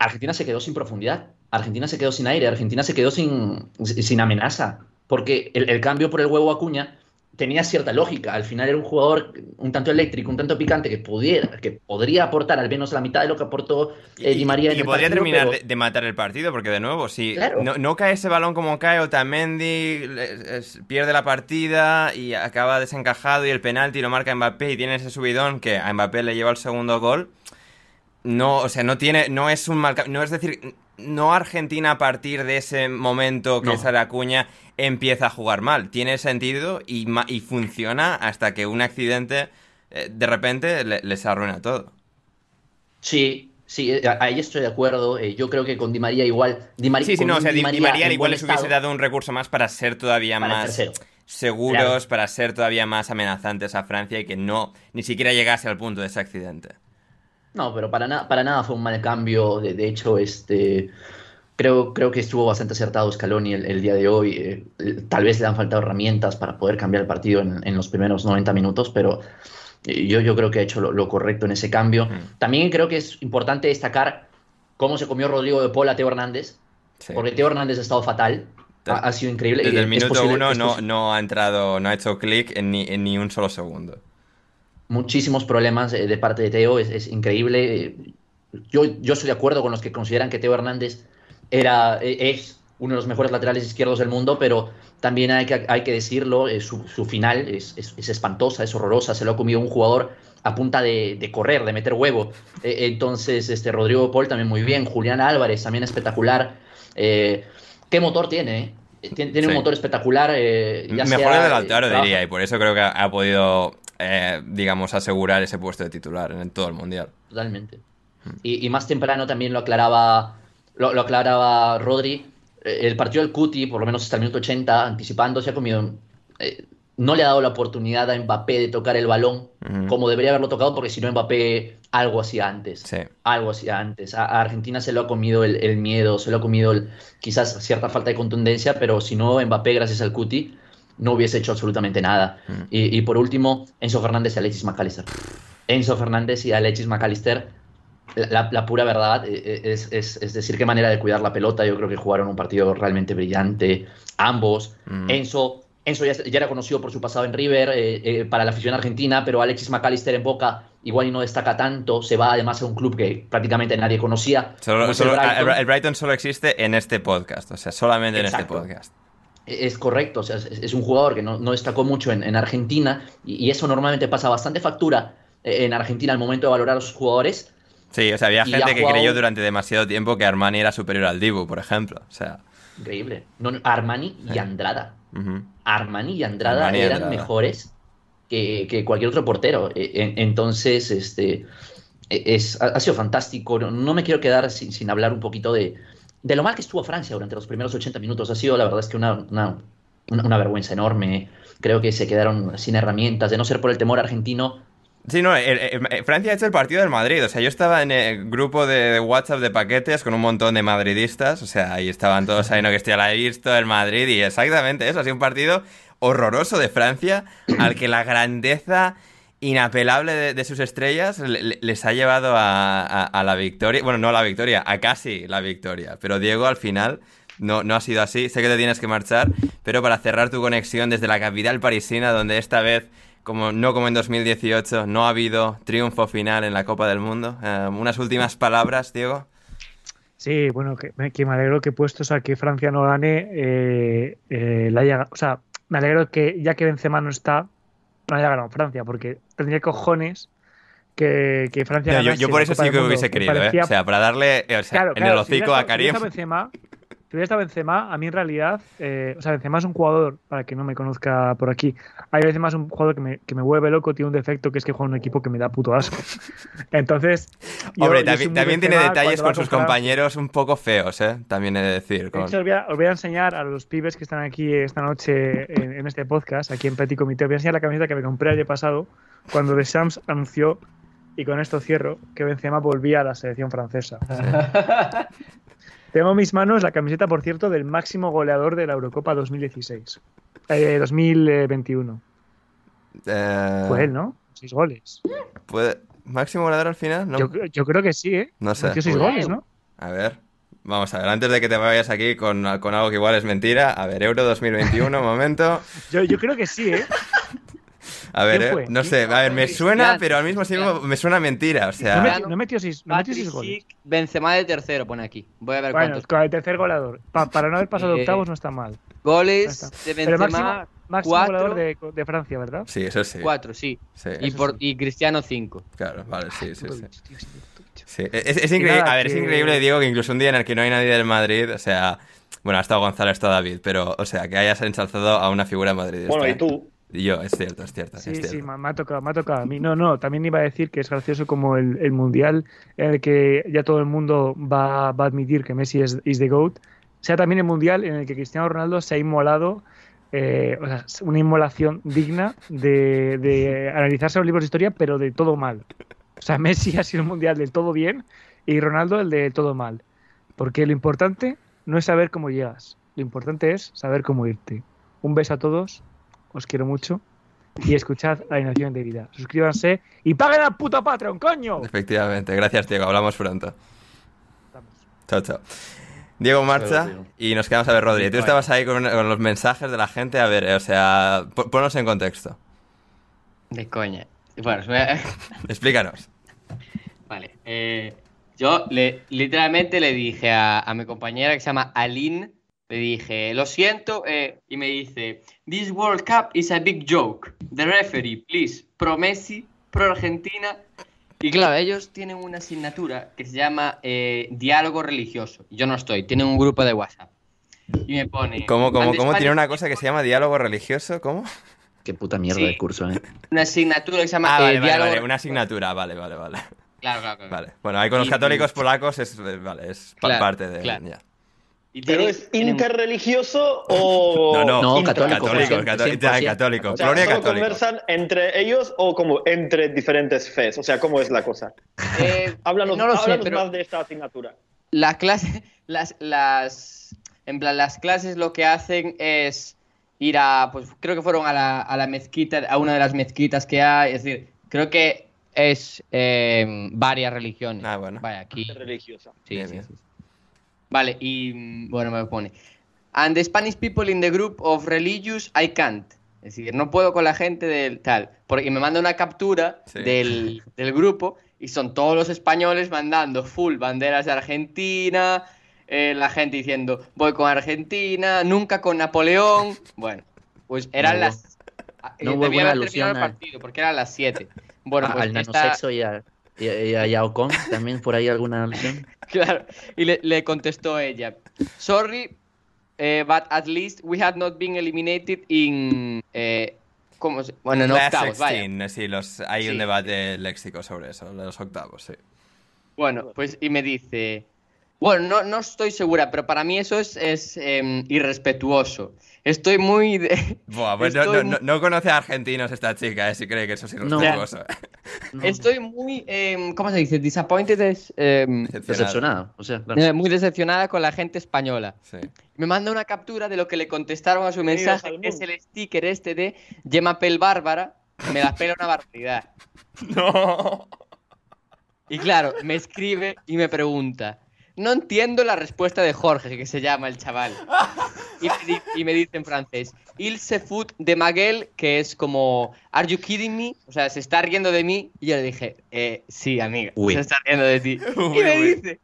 Argentina se quedó sin profundidad, Argentina se quedó sin aire, Argentina se quedó sin, sin amenaza, porque el, el cambio por el huevo Acuña tenía cierta lógica. Al final era un jugador un tanto eléctrico, un tanto picante, que, pudiera, que podría aportar al menos la mitad de lo que aportó eh, Di María y, en y el podría partido, terminar pero- de, de matar el partido, porque de nuevo, si Claro. no, no cae ese balón como cae Otamendi, es- pierde la partida y acaba desencajado y el penalti lo marca Mbappé y tiene ese subidón que a Mbappé le lleva el segundo gol. No, o sea, no tiene, no es un mal, no es decir, no Argentina a partir de ese momento que No. sale Acuña empieza a jugar mal. Tiene sentido y, funciona hasta que un accidente eh, de repente le- les arruina todo. Sí, sí, eh, ahí estoy de acuerdo. eh, Yo creo que con Di María igual. Di María, Sí, sí, no, o sea, Di, Di María igual les hubiese dado un recurso más para ser todavía para más seguros, Claro. para ser todavía más amenazantes a Francia y que no ni siquiera llegase al punto de ese accidente. No, pero para, na- para nada fue un mal cambio. De, de hecho, este, creo, creo que estuvo bastante acertado Scaloni el, el día de hoy. Eh, eh, tal vez le han faltado herramientas para poder cambiar el partido en, en los primeros 90 minutos, pero eh, yo, yo creo que ha hecho lo, lo correcto en ese cambio. Mm. También creo que es importante destacar cómo se comió Rodrigo de Paul a Teo Hernández, Sí. porque Teo Hernández ha estado fatal. Ha, ha sido increíble. Desde el minuto posible- uno no, no ha entrado, no ha hecho clic en ni, en ni un solo segundo. Muchísimos problemas eh, de parte de Teo, es, es increíble. Yo, yo estoy de acuerdo con los que consideran que Teo Hernández era, eh, es uno de los mejores laterales izquierdos del mundo, pero también hay que, hay que decirlo, eh, su, su final es, es- es espantosa, es horrorosa, se lo ha comido un jugador a punta de, de correr, de meter huevo. Eh, entonces, este, Rodrigo Paul también muy bien, Julián Álvarez también espectacular. Eh, ¿Qué motor tiene? Tiene, tiene un motor espectacular. ya Mejor sea, el de Lautaro, trabaja- diría, y por eso creo que ha podido, eh, digamos, asegurar ese puesto de titular en todo el Mundial. Totalmente. Y, y más temprano también lo aclaraba, lo, lo aclaraba Rodri. Eh, El partido del Cuti, por lo menos hasta el minuto 80, anticipando, se ha comido. eh, no le ha dado la oportunidad a Mbappé de tocar el balón como debería haberlo tocado, porque si no Mbappé algo hacía antes. Sí. Algo hacía antes. A, a Argentina se lo ha comido el, el miedo, se lo ha comido el- quizás cierta falta de contundencia, pero si no Mbappé, gracias al Cuti, no hubiese hecho absolutamente nada. Mm. Y, y por último, Enzo Fernández y Alexis McAllister. Enzo Fernández y Alexis McAllister, la, la pura verdad eh, eh, es, es- es decir, qué manera de cuidar la pelota. Yo creo que jugaron un partido realmente brillante, ambos. Mm. Enzo, Enzo ya, ya era conocido por su pasado en River eh, eh, para la afición argentina, pero Alexis McAllister en Boca igual y no destaca tanto. Se va además a un club que prácticamente nadie conocía. Solo- el Brighton. el, el Brighton solo existe en este podcast, o sea, solamente en este podcast. Es correcto, o sea, es, un jugador que no, no destacó mucho en, en Argentina y, y eso normalmente pasa bastante factura eh, en Argentina al momento de valorar a sus jugadores. Sí, o sea, había gente que creyó durante demasiado tiempo que Armani era superior al Dibu, por ejemplo. O sea, Increíble. No, Armani y Andrada. Armani y Andrada Armani eran Andrada. mejores que, que cualquier otro portero. E- en- Entonces, este, e- es, ha, sido fantástico. No, no me quiero quedar sin, sin hablar un poquito de, de lo mal que estuvo Francia durante los primeros 80 minutos. Ha sido, la verdad, es que una, una, una- vergüenza enorme. Creo que se quedaron sin herramientas. De no ser por el temor argentino, Sí, no, el- el- el- Francia ha hecho el partido del Madrid. O sea, yo estaba en el grupo de WhatsApp de paquetes con un montón de madridistas. O sea, ahí estaban todos ahí, no que estoy la he visto, el Madrid. Y exactamente eso, ha sido un partido horroroso de Francia al que la grandeza inapelable de, sus estrellas le- le- les ha llevado a, la victoria. Bueno, no a la victoria, a casi la victoria. Pero Diego, al final, no, no ha sido así. Sé que te tienes que marchar, pero para cerrar tu conexión desde la capital parisina, donde esta vez, como no como en 2018, no ha habido triunfo final en la Copa del Mundo. Eh, unas últimas palabras, Diego. Sí, bueno, que me, que me alegro que puestos a que Francia no gane, eh, eh, la haya- o sea, me alegro que ya que Benzema no está, no haya ganado Francia, porque tendría cojones que, que Francia No, yo, ganase yo por la eso sí que hubiese querido, ¿eh? parecía- O sea, para darle eh, o sea, Claro, en claro, el si hocico a si hubiera Karim. Benzema, hubiera estado Benzema, a mí en realidad, eh, o sea, Benzema es un jugador, para que no me conozca por aquí, hay veces más un jugador que me, que me vuelve loco, tiene un defecto que es que juega en un equipo que me da puto asco. Entonces, yo- Hombre, yo también, también tiene detalles con sus compañeros un poco feos, ¿eh? También he de decir. De con- hecho, os voy, a, os voy a enseñar a los pibes que están aquí esta noche en, en este podcast, aquí en Petit Comité, os voy a enseñar la camiseta que me compré el año pasado cuando The Shams anunció, y con esto cierro, que Benzema volvía a la selección francesa. Tengo en mis manos la camiseta, por cierto, del máximo goleador de la Eurocopa 2016. Eh, 2021. Eh, Fue él, ¿no? Seis goles. ¿puede- ¿Máximo goleador al final? No, Yo, yo creo que sí, ¿eh? No sé. Metió seis Uy. goles, ¿no? A ver, vamos a ver, antes de que te vayas aquí con, con algo que igual es mentira. A ver, Euro 2021, momento. Yo, yo creo que sí, ¿eh? A ver, ¿Quién eh, fue? no sé, a ver, me suena, pero al mismo tiempo me suena mentira. O No sea, metió, no metió seis, no metió seis goles. Benzema de tercero, pone aquí. Voy a ver Bueno, cuántos con el tercer goleador. Pa- para no haber pasado Eh, octavos no está mal. Goles está. de Pero Benzema. máximo, máximo cuatro. goleador de, de Francia, ¿verdad? sí, eso sí. Cuatro, sí. Sí, Y, por, y Cristiano cinco. claro, vale, sí, sí, sí. es, es increíble, nada, a ver, es que- increíble, Diego, que incluso un día en el que no hay nadie del Madrid, o sea, bueno, ha estado Gonzalo, está David, pero, o sea, que hayas ensalzado a una figura madridista. Bueno, y ¿eh? tú. Y yo, es cierto, es cierto, Sí, es sí, cierto. me, me ha tocado, me ha tocado a mí. No, no, también iba a decir que es gracioso como el, el Mundial en el que ya todo el mundo va, va a admitir que Messi es is the GOAT, sea también el Mundial en el que Cristiano Ronaldo se ha inmolado, eh, o sea, una inmolación digna de, de analizarse los libros de historia, pero de todo mal. O sea, Messi ha sido un Mundial del todo bien y Ronaldo el de todo mal. Porque lo importante no es saber cómo llegas, lo importante es saber cómo irte. Un beso a todos, os quiero mucho y escuchad Alineación de Vida. Suscríbanse y paguen al puto Patreon, coño. Efectivamente, gracias, Diego, hablamos pronto. Estamos. Chao, chao. Diego marcha y nos quedamos a ver, Rodri. Tú Vale. estabas ahí con, con los mensajes de la gente. A ver, o sea, po- ponnos en contexto. De coña. Bueno, Explícanos. Vale. eh, yo le, literalmente le dije a, a mi compañera que se llama Aline, le dije, lo siento, eh, y me dice, This World Cup is a big joke. The referee, please, pro Messi, pro Argentina. Y claro, ellos tienen una asignatura que se llama eh, diálogo religioso. Yo no estoy, tienen un grupo de WhatsApp. Y me pone... ¿Cómo, cómo, "And cómo tiene una cosa que se llama diálogo religioso? ¿Cómo? Qué puta mierda Sí. de curso, ¿eh? Una asignatura que se llama Ah, eh, vale, vale, diálogo... vale, una asignatura. Vale, vale, vale. Claro, claro, claro. Vale. Bueno, ahí con los Y- católicos polacos es, eh, vale, es Claro, parte de... claro. ya. Y ¿Pero es interreligioso o.? No, no, No, católico, católico, 100%, católico, ya, 100%. católico, O sea, colonia ¿solo católica. conversan entre ellos o como entre diferentes fes? O sea, ¿cómo es la cosa? eh, Háblanos, no lo sé, háblanos pero más de esta asignatura. la clase, las, las, en plan, las clases lo que hacen es ir a, pues creo que fueron a la, a la mezquita, a una de las mezquitas que hay, es decir, creo que es eh, varias religiones. Ah, bueno. Vaya, aquí. Religiosa. Sí, Bien, sí, bien. sí. Vale, y mm, bueno, me pone. And the Spanish people in the group of religious, I can't. Es decir, no puedo con la gente del tal. Porque me manda una captura Sí. del, del grupo y son todos los españoles mandando full banderas de Argentina, eh, la gente diciendo voy con Argentina, nunca con Napoleón. Bueno, pues eran No las. no eh, hubo debía alguna haber terminado el partido porque eran las 7. Bueno, A- pues al esta- nanosexo y a, y a, y a Yao Kong, también por ahí alguna alusión. Claro, y le, le contestó ella, sorry, eh, but at least we had not been eliminated in... eh, ¿cómo se- Bueno, en Last octavos, vaya. 16, sí, los, hay un debate léxico sobre eso, de los octavos, sí. Bueno, pues y me dice, bueno, no, no estoy segura, pero para mí eso es, es em, irrespetuoso. Estoy muy... de- Buah, pues no, estoy no- no- no conoce a argentinos esta chica, eh, si cree que eso es No. irrespetuoso. Estoy muy, em, ¿cómo se dice? Disappointed es... em, Decepcionado. O sea, claro. eh, muy decepcionada con la gente española. Sí. Me manda una captura de lo que le contestaron a su mensaje, que es el sticker este de Gemma Pel Bárbara, me la pela una barbaridad. No. Y claro, me escribe y me pregunta, no entiendo la respuesta de Jorge, que se llama el chaval. Y me, di- y me dice en francés, Il se fout de Maguel, que es como, ¿Are you kidding me? O sea, se está riendo de mí. Y yo le dije, eh, sí, amiga, Uy. se está riendo de ti. Uy, y me uy. dice,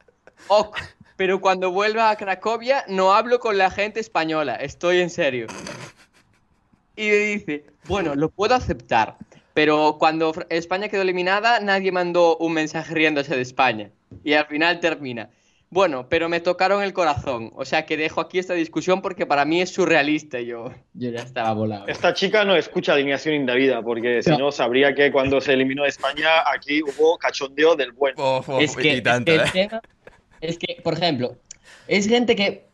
ok, pero cuando vuelva a Cracovia no hablo con la gente española, estoy en serio. Y me dice, bueno, lo puedo aceptar, pero cuando España quedó eliminada nadie mandó un mensaje riéndose de España. Y al final termina. Bueno, pero me tocaron el corazón. O sea que dejo aquí esta discusión porque para mí es surrealista. y Yo, yo ya estaba volado. Esta chica no escucha alineación indebida, porque si No. no sabría que cuando se eliminó España, aquí hubo cachondeo del bueno. Oh, oh, es que, es eh. tema es que, por ejemplo, es gente que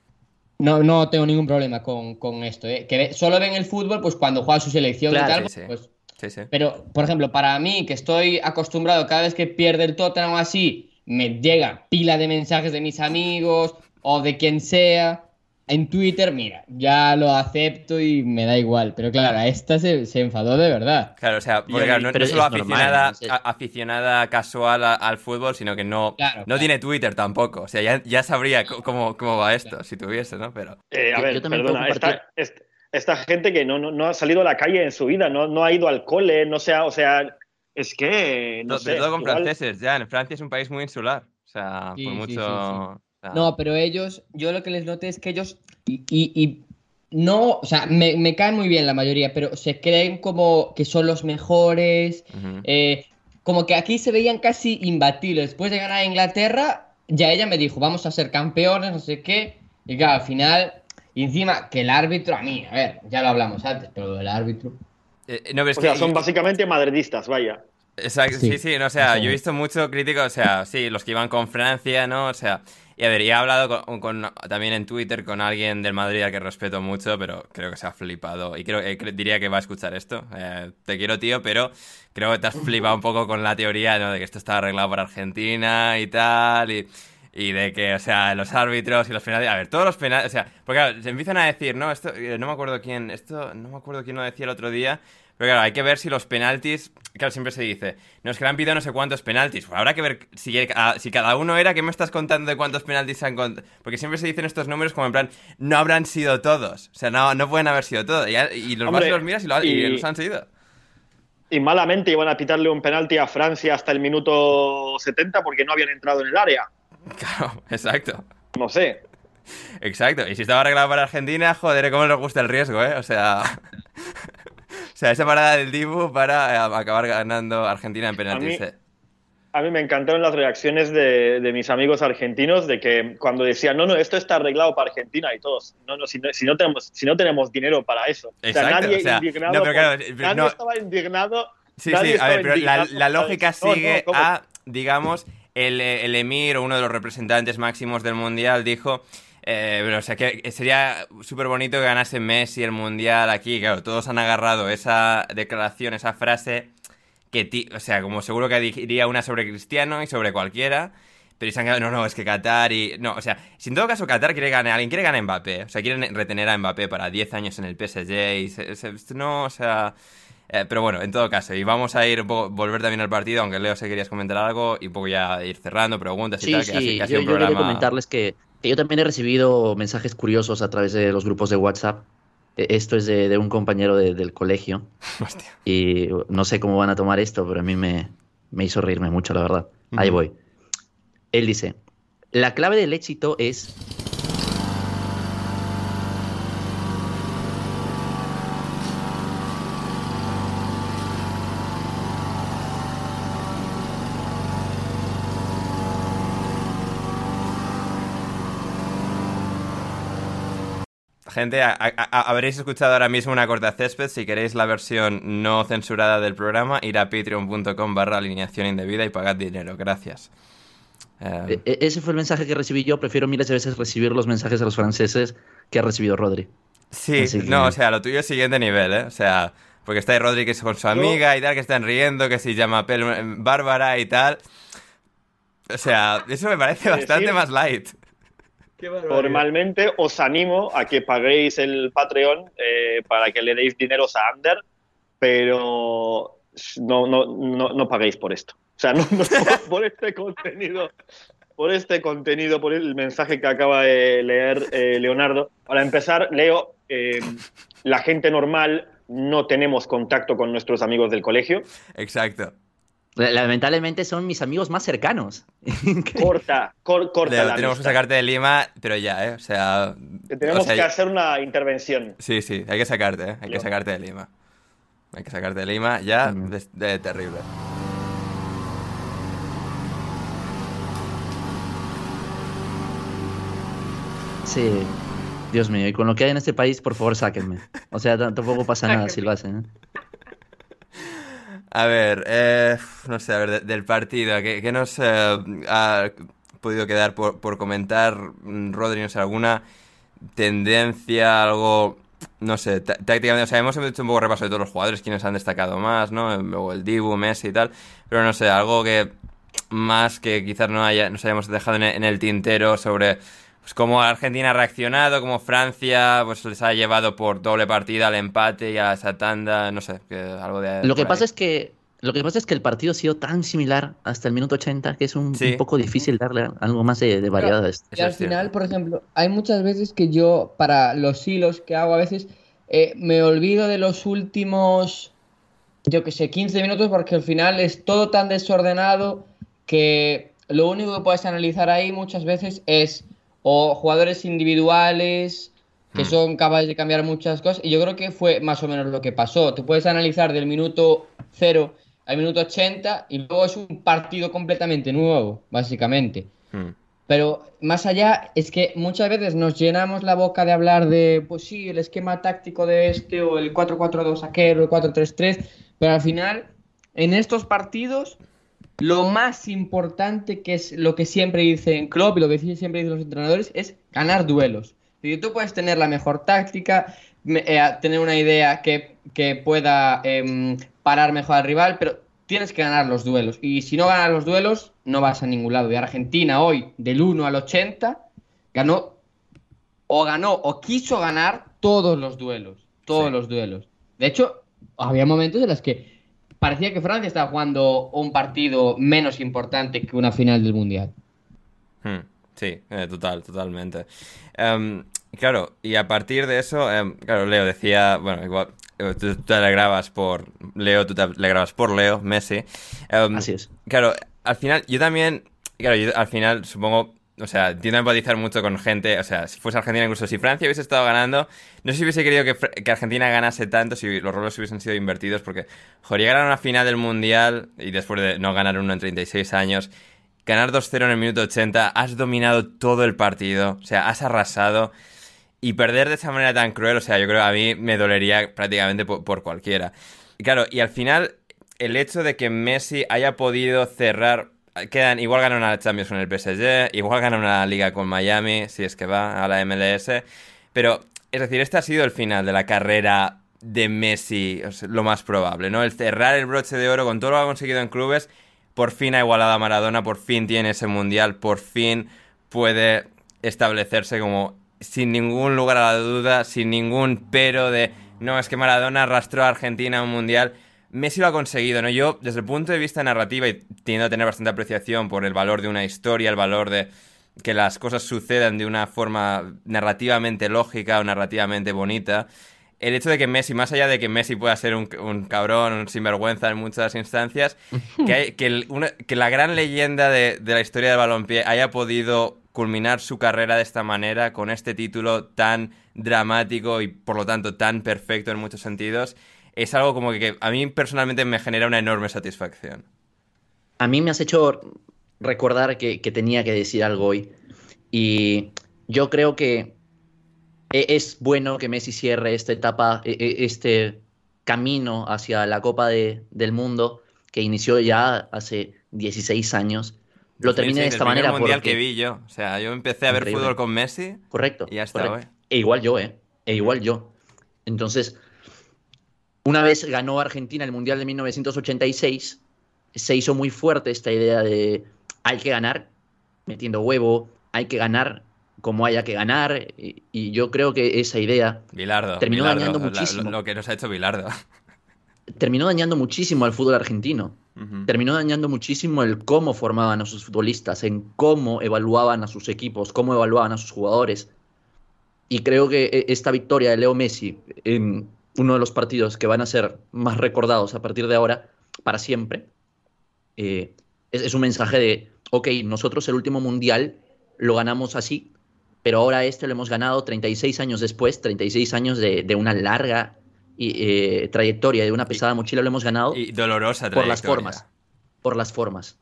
no, no tengo ningún problema con, con esto, ¿eh? que ve- solo ven el fútbol pues cuando juega su selección Claro, y tal, sí, sí. pues Sí, sí. Pero, por ejemplo, para mí, que estoy acostumbrado cada vez que pierde el Tottenham o así, me llega pila de mensajes de mis amigos o de quien sea en Twitter, mira, ya lo acepto y me da igual. Pero claro, a esta se, se enfadó de verdad. Claro, o sea, porque claro, no, no solo es normal, aficionada, ¿no? Sí. a- aficionada casual a- al fútbol, sino que no, Claro, no claro. tiene Twitter tampoco. O sea, ya, ya sabría cómo, cómo va esto, si tuviese, ¿no? Pero. Eh, a Yo- ver, yo también perdona, puedo compartir- esta, est- esta gente que no, no, no ha salido a la calle en su vida, no, no ha ido al cole, no sea, o sea, es que, no No, sé. sobre todo con igual- franceses, ya. En Francia es un país muy insular. O sea, Sí, por mucho. sí, sí. o sea, No, pero ellos, yo lo que les noté es que ellos, y, y- y no, o sea, me, me caen muy bien la mayoría, pero se creen como que son los mejores, eh, como que aquí se veían casi imbatibles. Después de ganar a Inglaterra, ya ella me dijo, vamos a ser campeones, no sé qué, y claro, al final, y encima que el árbitro, a mí, a ver, ya lo hablamos antes, pero el árbitro... Eh, no, pero es O sea, que- son básicamente madridistas, vaya. Exacto, sí, Sí, sí, no, o sea, yo he visto mucho crítico, o sea, sí, los que iban con Francia, ¿no? O sea, y a ver, y he hablado con, con- también en Twitter con alguien del Madrid al que respeto mucho, pero creo que se ha flipado. Y creo, eh, cre- diría que va a escuchar esto. Eh, te quiero, tío, pero creo que te has flipado un poco con la teoría, ¿no? De que esto está arreglado para Argentina y tal, y, y de que, o sea, los árbitros y los penales. A ver, todos los penales, o sea, porque claro, se empiezan a decir, ¿no? Esto, eh, no me acuerdo quién, esto, no me acuerdo quién lo decía el otro día. Pero claro, hay que ver si los penaltis, claro, siempre se dice, nos que le han pedido no sé cuántos penaltis. Pues habrá que ver si, si cada uno era, ¿qué me estás contando de cuántos penaltis se han contado? Porque siempre se dicen estos números como en plan, no habrán sido todos. O sea, no, no pueden haber sido todos. Y, y los Hombre, vas y los miras y, lo- y y- los han seguido. Y malamente iban a pitarle un penalti a Francia hasta el minuto 70 porque no habían entrado en el área. Claro, exacto. No sé. Exacto. Y si estaba arreglado para Argentina, joder, cómo les gusta el riesgo, ¿eh? O sea... o sea, esa parada del Dibu para eh, acabar ganando Argentina en penaltis. mí- eh. A mí me encantaron las reacciones de, de mis amigos argentinos de que cuando decían, no, no, esto está arreglado para Argentina y todos, no, no, si no, si no tenemos, si no tenemos dinero para eso. O sea, Exacto, nadie o sea, indignado. no, pero claro, por- nadie estaba indignado. Sí, nadie sí, a ver, pero la, la lógica sigue a, digamos, el, eh, el emir o uno de los representantes máximos del mundial dijo Eh, pero, o sea, que sería súper bonito que ganase Messi el Mundial aquí. Claro, todos han agarrado esa declaración, esa frase, que, ti- o sea, como seguro que diría una sobre Cristiano y sobre cualquiera. Pero se han quedado, no, no, es que Qatar y... No, o sea, si en todo caso Qatar quiere ganar, alguien quiere ganar a Mbappé. O sea, quieren retener a Mbappé para 10 años en el PSG y... se- se- no, o sea... eh, pero bueno, en todo caso, y vamos a ir un poco, volver también al partido, aunque Leo, si querías comentar algo, y un poco ya ir cerrando, preguntas y Sí, tal, que sí, así que ha yo, sido un yo quería programa... comentarles que yo también he recibido mensajes curiosos a través de los grupos de WhatsApp. Eh, Esto es de, de un compañero de- del colegio. Hostia. Y no sé cómo van a tomar esto, pero a mí me, me hizo reírme mucho, la verdad. Ahí voy. Él dice, la clave del éxito es... Gente, a- a- a- habréis escuchado ahora mismo una corta césped. Si queréis la versión no censurada del programa, ir a patreon.com barra alineación indebida y pagad dinero. Gracias. Eh, e- e- Ese fue el mensaje que recibí yo. Prefiero miles de veces recibir los mensajes de los franceses que ha recibido Rodri. sí, que- no, o sea, lo tuyo es siguiente nivel, ¿eh? O sea, porque está ahí Rodríguez con su amiga y tal, que están riendo, que si llama Pel Bárbara y tal. O sea, eso me parece Es bastante decir, más light. Formalmente os animo a que paguéis el Patreon eh, para que le deis dineros a Ander, pero no, no, no, no paguéis por esto. O sea, no, no por este contenido, por este contenido, por el mensaje que acaba de leer eh, Leonardo. Para empezar, Leo, eh, la gente normal no tenemos contacto con nuestros amigos del colegio. Exacto. La- Lamentablemente son mis amigos más cercanos. Corta, cor- corta Leo, la tenemos que amistad. sacarte de Lima, pero ya, ¿eh? O sea... Que Tenemos o sea, que hacer una intervención. Sí, sí, hay que sacarte, ¿eh? Hay que Leo. sacarte de Lima. Hay que sacarte de Lima, ya, Mm. de, de terrible. Sí, Dios mío, y con lo que hay en este país, por favor, sáquenme. O sea, tampoco pasa nada si lo hacen. ¿eh? A ver, eh, no sé, a ver, de- del partido, ¿qué, nos eh, ha podido quedar por, comentar, mm, Rodri? No sé, alguna tendencia, algo, no sé, tá- tácticamente, o sea, hemos hecho un poco repaso de todos los jugadores, quienes han destacado más, ¿no? Luego el Dibu, Messi y tal, pero no sé, algo que más que quizás no haya, nos hayamos dejado en el tintero sobre pues, cómo Argentina ha reaccionado, cómo Francia pues les ha llevado por doble partida al empate y a esa tanda, no sé, que algo de... Lo que pasa ahí. es que lo que pasa es que el partido ha sido tan similar hasta el minuto 80 que es un, Sí. un poco difícil darle algo más de, de variedad a esto. Y al final, por ejemplo, hay muchas veces que yo, para los hilos que hago a veces, eh, me olvido de los últimos, yo que sé, 15 minutos, porque al final es todo tan desordenado que lo único que puedes analizar ahí muchas veces es o jugadores individuales que Mm. son capaces de cambiar muchas cosas. Y yo creo que fue más o menos lo que pasó. Tú puedes analizar del minuto 0 al minuto 80 y luego es un partido completamente nuevo, básicamente. Hmm. Pero más allá, es que muchas veces nos llenamos la boca de hablar de, pues sí, el esquema táctico de este, o el 4-4-2 aquel, o el 4-3-3, pero al final, en estos partidos, lo más importante, que es lo que siempre dicen Klopp y lo que siempre dicen los entrenadores, es ganar duelos. Y tú puedes tener la mejor táctica, eh, tener una idea que, que pueda em, parar mejor al rival, pero tienes que ganar los duelos. Y si no ganas los duelos, no vas a ningún lado. Y Argentina hoy, del 1 al 80, ganó o ganó o quiso ganar todos los duelos. Todos Sí. los duelos. De hecho, había momentos en los que parecía que Francia estaba jugando un partido menos importante que una final del Mundial. Hmm, Sí, eh, total, totalmente. Em, claro, y a partir de eso, em, claro, Leo decía, bueno, igual, eh, tú, tú te alegrabas por Leo, tú te alegrabas por Leo, Messi. Em, Así es. Claro, al final, yo también, claro, yo al final supongo, o sea, tiendo a empatizar mucho con gente, o sea, si fuese Argentina, incluso si Francia hubiese estado ganando, no sé si hubiese querido que, Argentina ganase tanto si los roles hubiesen sido invertidos, porque, joder, llegar a una final del Mundial y después de no ganar uno en 36 años, ganar 2-0 en el minuto 80, has dominado todo el partido, o sea, has arrasado. Y perder de esa manera tan cruel, o sea, yo creo que a mí me dolería prácticamente por, por cualquiera. Y claro, y al final, el hecho de que Messi haya podido cerrar quedan, igual ganan una Champions con el PSG, igual ganan una liga con Miami, si es que va a la MLS. Pero, es decir, este ha sido el final de la carrera de Messi, lo más probable, ¿no? El cerrar el broche de oro con todo lo que ha conseguido en clubes, por fin ha igualado a Maradona, por fin tiene ese mundial, por fin puede establecerse como sin ningún lugar a la duda, sin ningún pero de no, es que Maradona arrastró a Argentina a un mundial. Messi lo ha conseguido, ¿no? Yo, desde el punto de vista narrativa, y tiendo a tener bastante apreciación por el valor de una historia, el valor de que las cosas sucedan de una forma narrativamente lógica o narrativamente bonita, el hecho de que Messi, más allá de que Messi pueda ser un, un cabrón, un sinvergüenza en muchas instancias, que, hay- que, el- una- que la gran leyenda de, de la historia del balompié haya podido culminar su carrera de esta manera, con este título tan dramático y por lo tanto tan perfecto en muchos sentidos, es algo como que, que a mí personalmente me genera una enorme satisfacción. A mí me has hecho recordar que, que tenía que decir algo hoy. Y yo creo que e- es bueno que Messi cierre esta etapa, e- e- este camino hacia la Copa de- del Mundo que inició ya hace 16 años. Lo termine de Sí, esta el manera mundial porque... que vi yo. O sea, yo empecé a ver Increíble. fútbol con Messi Correcto. y ya está, correcto. güey. E igual yo, ¿eh? E igual yo. Entonces, una vez ganó Argentina el Mundial de 1986, se hizo muy fuerte esta idea de hay que ganar metiendo huevo, hay que ganar como haya que ganar. Y, y yo creo que esa idea Bilardo. Terminó Bilardo, dañando muchísimo. Lo, lo que nos ha hecho Bilardo. terminó dañando muchísimo al fútbol argentino. Terminó dañando muchísimo el cómo formaban a sus futbolistas, en cómo evaluaban a sus equipos, cómo evaluaban a sus jugadores. Y creo que e- esta victoria de Leo Messi en uno de los partidos que van a ser más recordados a partir de ahora, para siempre, eh, es, es un mensaje de, ok, nosotros el último mundial lo ganamos así, pero ahora este lo hemos ganado 36 años después, 36 años de, de una larga eh, trayectoria, de una pesada mochila, lo hemos ganado Y dolorosa por las formas. Por las formas.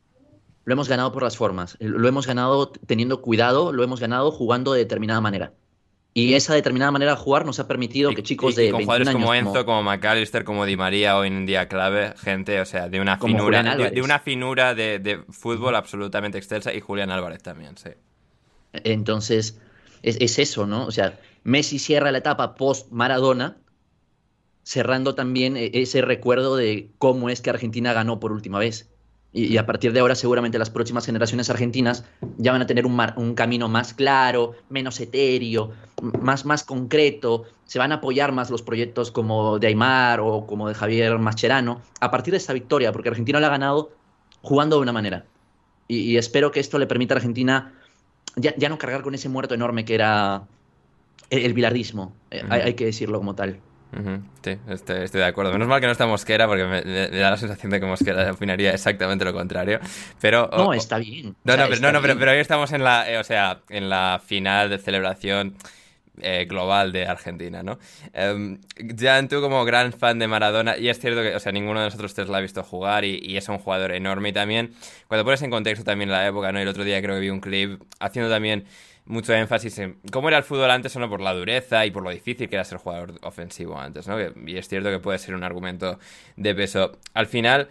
Lo hemos ganado por las formas. Lo hemos ganado teniendo cuidado, lo hemos ganado jugando de determinada manera. Y esa determinada manera de jugar nos ha permitido que chicos Y- y de con 21 jugadores años como Enzo, como McAllister, como Di María hoy en día clave, gente, o sea, de una Como finura, de, de una finura de, de fútbol absolutamente excelsa y Julián Álvarez también, sí. Entonces, es, es eso, ¿no? O sea, Messi cierra la etapa post-Maradona, cerrando también e- ese recuerdo de cómo es que Argentina ganó por última vez. Y, y a partir de ahora, seguramente las próximas generaciones argentinas ya van a tener un, mar- un camino más claro, menos etéreo, más, más concreto. Se van a apoyar más los proyectos como de Aymar o como de Javier Mascherano a partir de esta victoria, porque Argentina la ha ganado jugando de una manera. Y, y espero que esto le permita a Argentina ya, ya no cargar con ese muerto enorme que era el, el bilardismo, eh, hay, hay que decirlo como tal. Sí, estoy, estoy de acuerdo. Menos mal que no está Mosquera porque me, me- me da la sensación de que Mosquera opinaría exactamente lo contrario. Pero, No, está bien. No, O sea, no, pero, está no, no, pero, hoy estamos en la, eh, o sea, en la final de celebración eh, global de Argentina, ¿no? Em, Jan, tú como gran fan de Maradona, y es cierto que, o sea, ninguno de nosotros tres la ha visto jugar y, y es un jugador enorme y también, cuando pones en contexto también la época, ¿no? El otro día creo que vi un clip haciendo también mucho énfasis en cómo era el fútbol antes, solo por la dureza y por lo difícil que era ser jugador ofensivo antes, ¿no? Y es cierto que puede ser un argumento de peso. Al final,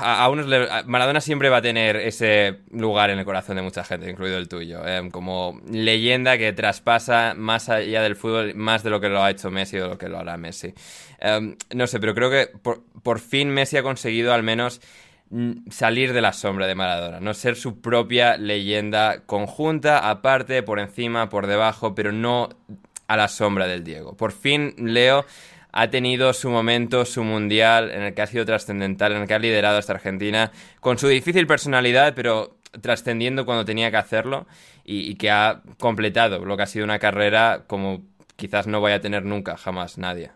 a, unos Maradona siempre va a tener ese lugar en el corazón de mucha gente, incluido el tuyo, ¿eh? como leyenda que traspasa más allá del fútbol, más de lo que lo ha hecho Messi o de lo que lo hará Messi. Em, no sé, pero creo que por, por fin Messi ha conseguido al menos salir de la sombra de Maradona, no ser su propia leyenda conjunta, aparte, por encima, por debajo, pero no a la sombra del Diego. Por fin Leo ha tenido su momento, su mundial, en el que ha sido trascendental, en el que ha liderado a esta Argentina, con su difícil personalidad, pero trascendiendo cuando tenía que hacerlo, y, y que ha completado lo que ha sido una carrera como quizás no vaya a tener nunca, jamás, nadie.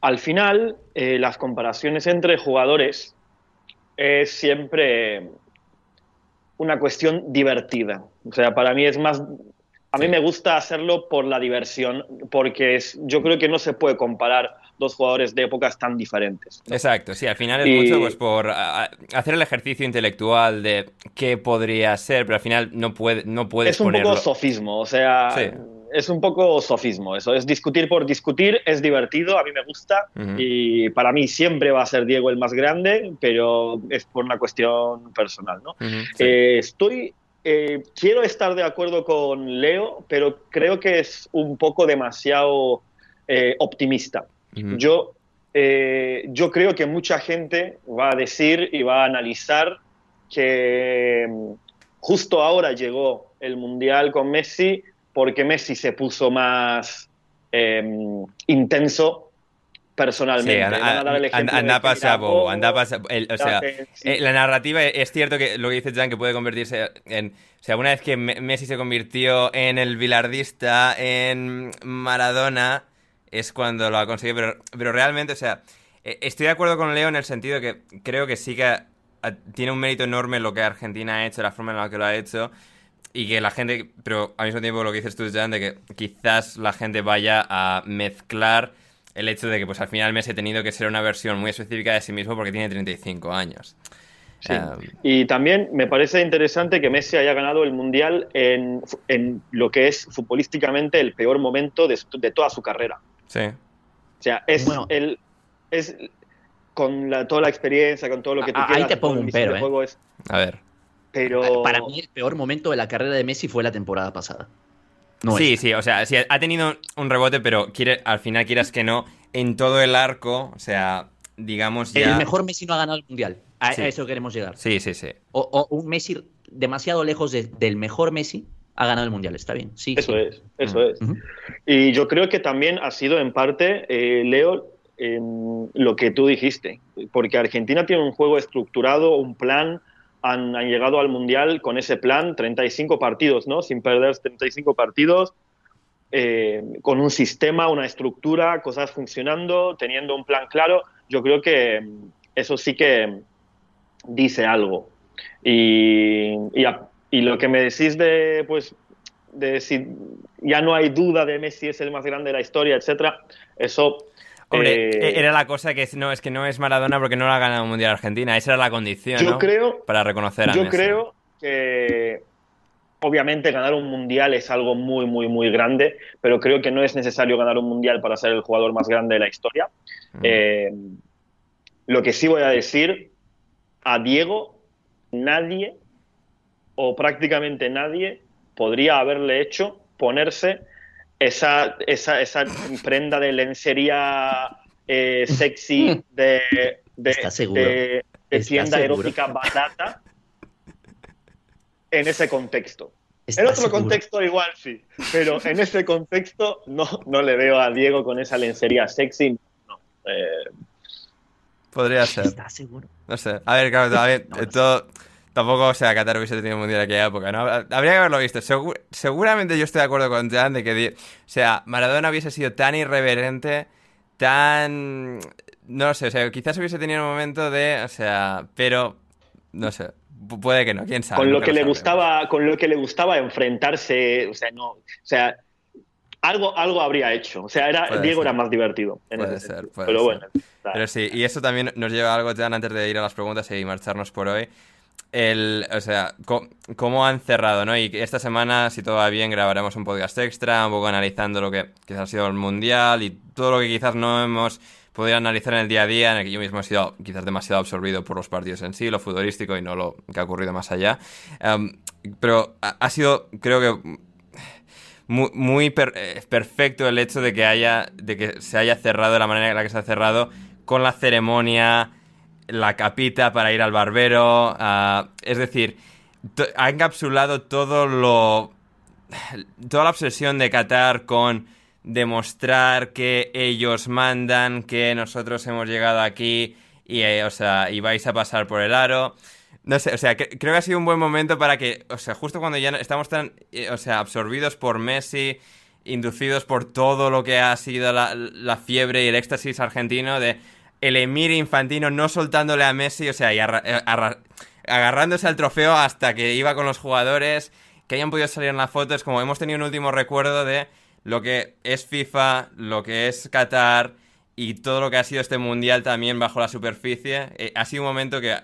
Al final, eh, las comparaciones entre jugadores es siempre una cuestión divertida. O sea, para mí es más... A mí me gusta hacerlo por la diversión, porque es, yo creo que no se puede comparar dos jugadores de épocas tan diferentes. Exacto, sí, al final es Y- mucho pues por a- hacer el ejercicio intelectual de qué podría ser, pero al final no, puede, no puedes es un ponerlo. poco sofismo, o sea, Sí. Es un poco sofismo, eso es discutir por discutir, es divertido, a mí me gusta y para mí siempre va a ser Diego el más grande, pero es por una cuestión personal, ¿no? Sí. Eh, estoy, eh, quiero estar de acuerdo con Leo, pero creo que es un poco demasiado eh, optimista. Yo, eh, yo creo que mucha gente va a decir y va a analizar que mm, justo ahora llegó el Mundial con Messi porque Messi se puso más eh, intenso personalmente. Sí, a de que pasa mira, bobo, oh, anda pasa- el- o sea, eh, la narrativa es cierto que lo que dice Jan que puede convertirse en, o sea, una vez que Me- Messi se convirtió en el bilardista, en Maradona, es cuando lo ha conseguido, pero, pero realmente, o sea, eh, estoy de acuerdo con Leo en el sentido que creo que sí que ha- tiene un mérito enorme lo que Argentina ha hecho, la forma en la que lo ha hecho. Y que la gente, pero al mismo tiempo lo que dices tú, Jan, de que quizás la gente vaya a mezclar el hecho de que pues al final Messi ha tenido que ser una versión muy específica de sí mismo porque tiene 35 años. Sí. Eh, Y también me parece interesante que Messi haya ganado el Mundial en, en lo que es futbolísticamente el peor momento de, de toda su carrera. sí. O sea, es Bueno. el es con la- toda la experiencia, con todo lo que tú Ah, ahí quieras, te pongo un pero, ¿eh? juego es- A ver. Pero Para mí el peor momento de la carrera de Messi fue la temporada pasada. No sí, esta. sí, o sea, sí, ha tenido un rebote, pero quiere, al final quieras que no, en todo el arco, o sea, digamos ya... El mejor Messi no ha ganado el Mundial. A, Sí. a eso queremos llegar. Sí, sí, sí. O, o un Messi demasiado lejos de- del mejor Messi ha ganado el Mundial. Está bien. Sí, eso sí. es, eso Mm. es. Y yo creo que también ha sido en parte, eh, Leo, em, lo que tú dijiste, porque Argentina tiene un juego estructurado, un plan, han, han llegado al Mundial con ese plan, 35 partidos, ¿no? Sin perder 35 partidos, eh, con un sistema, una estructura, cosas funcionando, teniendo un plan claro. Yo creo que em, eso sí que em, dice algo. Y, y, a- y lo que me decís de, pues, de si ya no hay duda de Messi es el más grande de la historia, etcétera, eso... Hombre, eh, era la cosa que no, es que no es Maradona porque no lo ha ganado un Mundial Argentina. Esa era la condición, yo ¿no? creo, Para reconocer a yo Messi. creo que obviamente ganar un mundial es algo muy, muy, muy grande, pero creo que no es necesario ganar un mundial para ser el jugador más grande de la historia. Mm. Eh, lo que sí voy a decir, a Diego nadie o prácticamente nadie podría haberle hecho ponerse esa, esa, esa prenda de lencería eh, sexy de, de, de- de ¿Estás tienda seguro? erótica barata en ese contexto. En ¿Estás otro seguro? contexto igual sí, pero en ese contexto no, no le veo a Diego con esa lencería sexy. No. Eh, Podría ser. ¿Estás seguro? No sé. A ver, claro, a ver, No, no sé. Tampoco, o sea, Qatar hubiese tenido un mundial en aquella época, ¿no? Habría que haberlo visto. Segu- seguramente yo estoy de acuerdo con Jan de que, o sea, Maradona hubiese sido tan irreverente, tan... No sé, o sea, quizás hubiese tenido un momento de, o sea, pero, no sé, pu- puede que no, quién sabe. con lo que le sabremos. gustaba, con lo que le gustaba enfrentarse, o sea, no, o sea, algo, algo habría hecho. O sea, era, Puede Diego ser. era más divertido. en Puede ese ser, puede Pero ser. bueno. Pero sí, y eso también nos lleva a algo, Jan, antes de ir a las preguntas y marcharnos por hoy. El, o sea, cómo han cerrado, ¿no? Y esta semana, si todo va bien, grabaremos un podcast extra, un poco analizando lo que quizás ha sido el Mundial y todo lo que quizás no hemos podido analizar en el día a día, en el que yo mismo he sido quizás demasiado absorbido por los partidos en sí, lo futbolístico y no lo que ha ocurrido más allá. Em, pero ha, sido, creo que, muy, muy eh, perfecto el hecho de que haya de que se haya cerrado de la manera en la que se ha cerrado con la ceremonia la capita para ir al barbero ah, es decir ha encapsulado todo lo toda la obsesión de Qatar con demostrar que ellos mandan que nosotros hemos llegado aquí y eh, o sea y vais a pasar por el aro. No sé, o sea, cre- creo que ha sido un buen momento para que, o sea, justo cuando ya estamos tan, eh, o sea, absorbidos por Messi, inducidos por todo lo que ha sido la fiebre y el éxtasis argentino de el Emir Infantino no soltándole a Messi, o sea, y eh, agarrándose al trofeo hasta que iba con los jugadores, que hayan podido salir en la foto, es como hemos tenido un último recuerdo de lo que es FIFA, lo que es Qatar y todo lo que ha sido este mundial también bajo la superficie. Eh, ha sido un momento que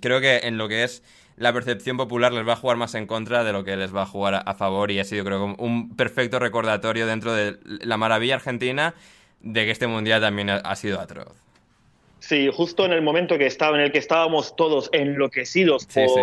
creo que en lo que es la percepción popular les va a jugar más en contra de lo que les va a jugar a, favor y ha sido creo un perfecto recordatorio dentro de la maravilla argentina de que este mundial también ha sido atroz. Sí, justo en el momento que estaba, en el que estábamos todos enloquecidos Sí, sí.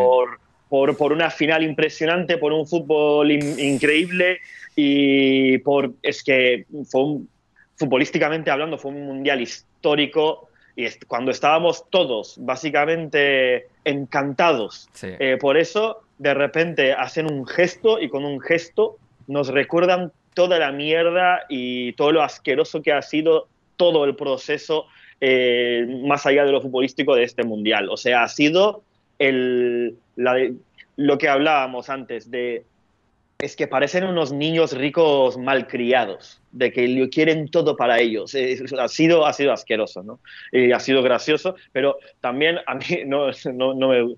por, Por, una final impresionante, por un fútbol in- increíble y por es que fue un, futbolísticamente hablando fue un mundial histórico y cuando estábamos todos básicamente encantados Sí. eh, por eso, de repente hacen un gesto y con un gesto nos recuerdan toda la mierda y todo lo asqueroso que ha sido todo el proceso eh, más allá de lo futbolístico de este mundial. O sea, ha sido el, la- lo que hablábamos antes de es que parecen unos niños ricos malcriados, de que lo quieren todo para ellos. Eh, ha, sido, ha sido asqueroso, ¿no? Y ha sido gracioso, pero también a mí no, no, no me... O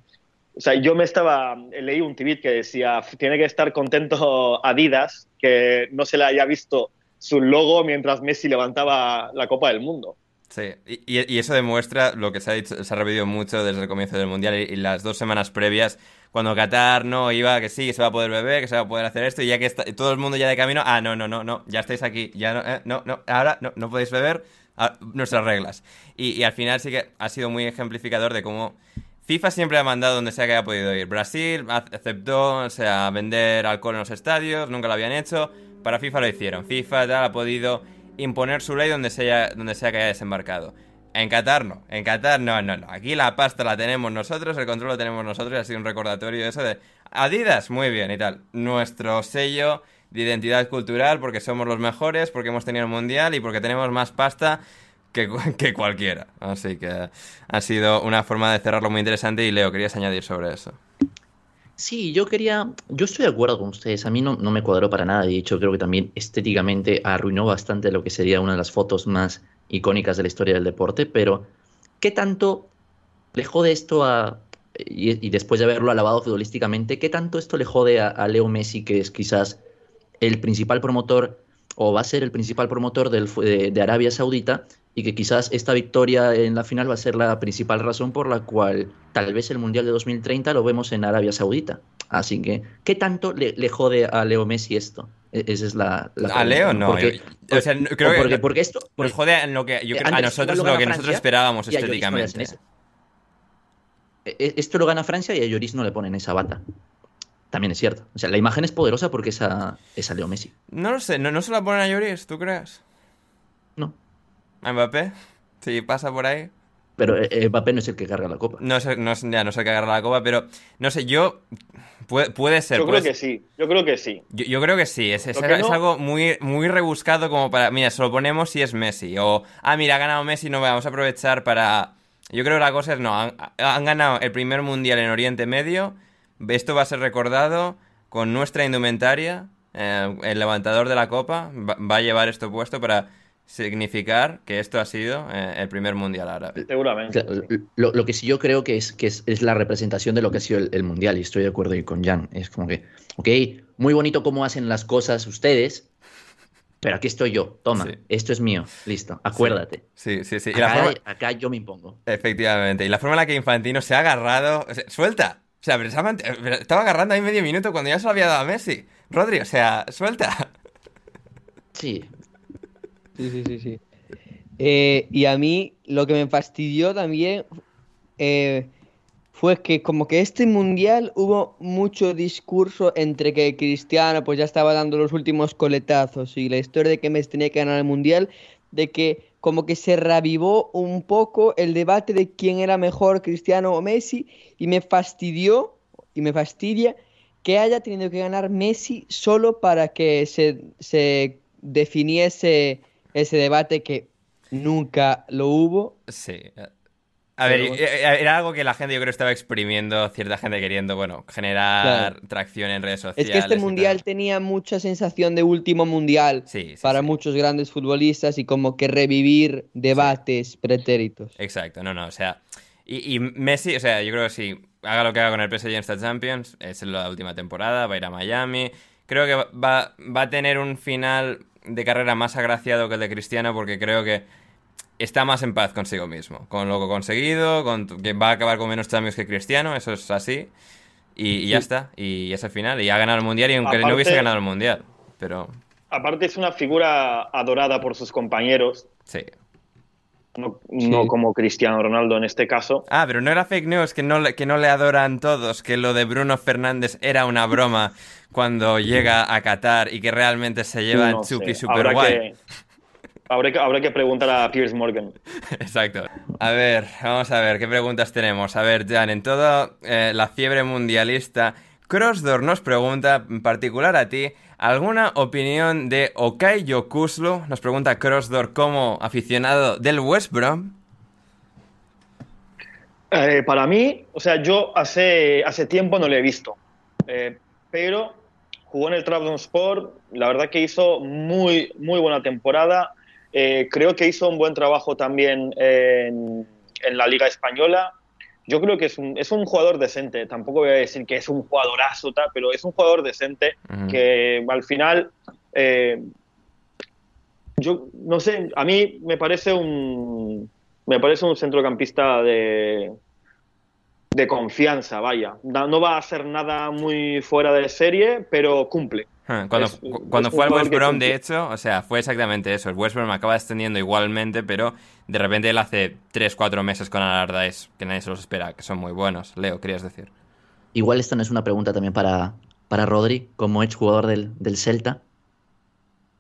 sea, yo me estaba... Leí un tweet que decía, tiene que estar contento Adidas que no se le haya visto su logo mientras Messi levantaba la Copa del Mundo. Sí, y, y- eso demuestra lo que se ha, dicho, se ha repetido mucho desde el comienzo del Mundial y, las dos semanas previas, cuando Qatar no iba, que sí, que se va a poder beber, que se va a poder hacer esto, y ya que todo el mundo ya de camino, ah, no, no, no, no, ya estáis aquí, ya no, eh, no, ahora no, no podéis beber, nuestras reglas. Y, al final sí que ha sido muy ejemplificador de cómo FIFA siempre ha mandado donde sea que haya podido ir. Brasil ac- aceptó, o sea, vender alcohol en los estadios, nunca lo habían hecho. Para FIFA lo hicieron. FIFA tal, ha podido imponer su ley donde sea, donde sea que haya desembarcado. En Qatar no, en Qatar no, no, no. Aquí la pasta la tenemos nosotros, el control lo tenemos nosotros y ha sido un recordatorio de eso de Adidas, muy bien y tal. Nuestro sello de identidad cultural porque somos los mejores, porque hemos tenido el mundial y porque tenemos más pasta que, que cualquiera. Así que ha sido una forma de cerrarlo muy interesante y Leo, querías añadir sobre eso. Sí, yo quería, yo estoy de acuerdo con ustedes, a mí no, me cuadró para nada, de hecho creo que también estéticamente arruinó bastante lo que sería una de las fotos más icónicas de la historia del deporte, pero ¿qué tanto le jode esto a, y, después de haberlo alabado futbolísticamente, qué tanto esto le jode a, Leo Messi, que es quizás el principal promotor o va a ser el principal promotor del, de Arabia Saudita y que quizás esta victoria en la final va a ser la principal razón por la cual tal vez el Mundial de 2030 lo vemos en Arabia Saudita. Así que, ¿qué tanto le, le jode a Leo Messi esto? E- Esa es la, la A Leo no. Porque, o sea, creo que porque, porque esto... nos porque- jode en lo que yo eh, a nosotros lo que nosotros esperábamos Lloris no estéticamente. eso. E- Esto lo gana Francia y a Lloris no le ponen esa bata. También es cierto. O sea, la imagen es poderosa porque es a, es a Leo Messi. No lo sé, ¿no, no se la ponen a Lloris, tú crees? ¿A Mbappé? Sí, pasa por ahí. Pero eh, Mbappé no es el que carga la copa. No sé, no, sé- ya no sé qué agarrar la copa, pero no sé, yo. Puede, puede ser. Yo puede creo que ser- sí, yo creo que sí. Yo, yo creo que sí, es, es, que es no- algo muy, muy rebuscado como para, mira, se lo ponemos si es Messi, o, ah, mira, ha ganado Messi, no vamos a aprovechar para... Yo creo que la cosa es, no, han, han ganado el primer mundial en Oriente Medio, esto va a ser recordado con nuestra indumentaria, eh, el levantador de la copa va, va a llevar esto puesto para significar que esto ha sido eh, el primer mundial árabe. Seguramente. Lo, lo que sí yo creo que es que es, es la representación de lo que ha sido el, el mundial y estoy de acuerdo ahí con Jan. Es como que, ok, muy bonito cómo hacen las cosas ustedes, pero aquí estoy yo. Toma, Sí. esto es mío. Listo, acuérdate. Sí, sí, sí. Y la Acá, forma- acá yo me impongo. Efectivamente. Y la forma en la que Infantino se ha agarrado. o sea, ¡Suelta! O sea, pero se ha mant- pero estaba agarrando ahí medio minuto cuando ya se lo había dado a Messi. Rodri, o sea, suelta. Sí, Sí, sí, sí, sí. Eh, y a mí lo que me fastidió también eh, fue que como que este mundial hubo mucho discurso entre que Cristiano pues ya estaba dando los últimos coletazos y la historia de que Messi tenía que ganar el mundial, de que como que se revivó un poco el debate de quién era mejor, Cristiano o Messi, y me fastidió y me fastidia que haya tenido que ganar Messi solo para que se, se definiese ese debate que nunca lo hubo. Sí. A ver, bueno. eh, era algo que la gente yo creo estaba exprimiendo, cierta gente queriendo, bueno, generar tracción en redes sociales. Es que este mundial tenía mucha sensación de último mundial Sí, sí, para sí. muchos grandes futbolistas y como que revivir debates pretéritos. Exacto, no, no, o sea. Y, y Messi, o sea, yo creo que sí, haga lo que haga con el PSG en esta Champions, es la última temporada, va a ir a Miami. Creo que va, va a tener un final de carrera más agraciado que el de Cristiano, porque creo que está más en paz consigo mismo, con lo que ha conseguido, con que va a acabar con menos Champions que Cristiano, eso es así. y, y ya está. Y es el final. Y ha ganado el mundial y aunque no hubiese ganado el mundial. Pero Aparte es una figura adorada por sus compañeros, sí. no, no como Cristiano Ronaldo en este caso. Ah, pero no era fake news, que no, que no le adoran todos, que lo de Bruno Fernández era una broma cuando llega a Qatar y que realmente se lleva No Chucky sé, super habrá guay. que, habrá, que, habrá que preguntar a Piers Morgan. Exacto. A ver, vamos a ver qué preguntas tenemos. A ver, Jan, en toda eh, la fiebre mundialista, Crossdoor nos pregunta, en particular a ti, ¿alguna opinión de Okai Yokuslu? Nos pregunta Crossdoor como aficionado del West Brom. Eh, para mí, o sea, yo hace, hace tiempo no lo he visto, eh, pero jugó en el Trabzonspor, la verdad que hizo muy, muy buena temporada, Eh, creo que hizo un buen trabajo también en, en la Liga Española, yo creo que es un, es un jugador decente, tampoco voy a decir que es un jugadorazo, tal, pero es un jugador decente que al final, eh, yo no sé, a mí me parece un, me parece un centrocampista de, de confianza, vaya. No, va a hacer nada muy fuera de serie, pero cumple. Ah, Cuando, Es- cuando es fue al jugador West Brom, de hecho, o sea, fue exactamente eso. El West Brom acaba descendiendo igualmente, pero de repente él hace 3-4 meses con Alardaes, que nadie se los espera, que son muy buenos. Leo, querías decir. Igual esta no es una pregunta también para, para Rodri, como exjugador del, del Celta.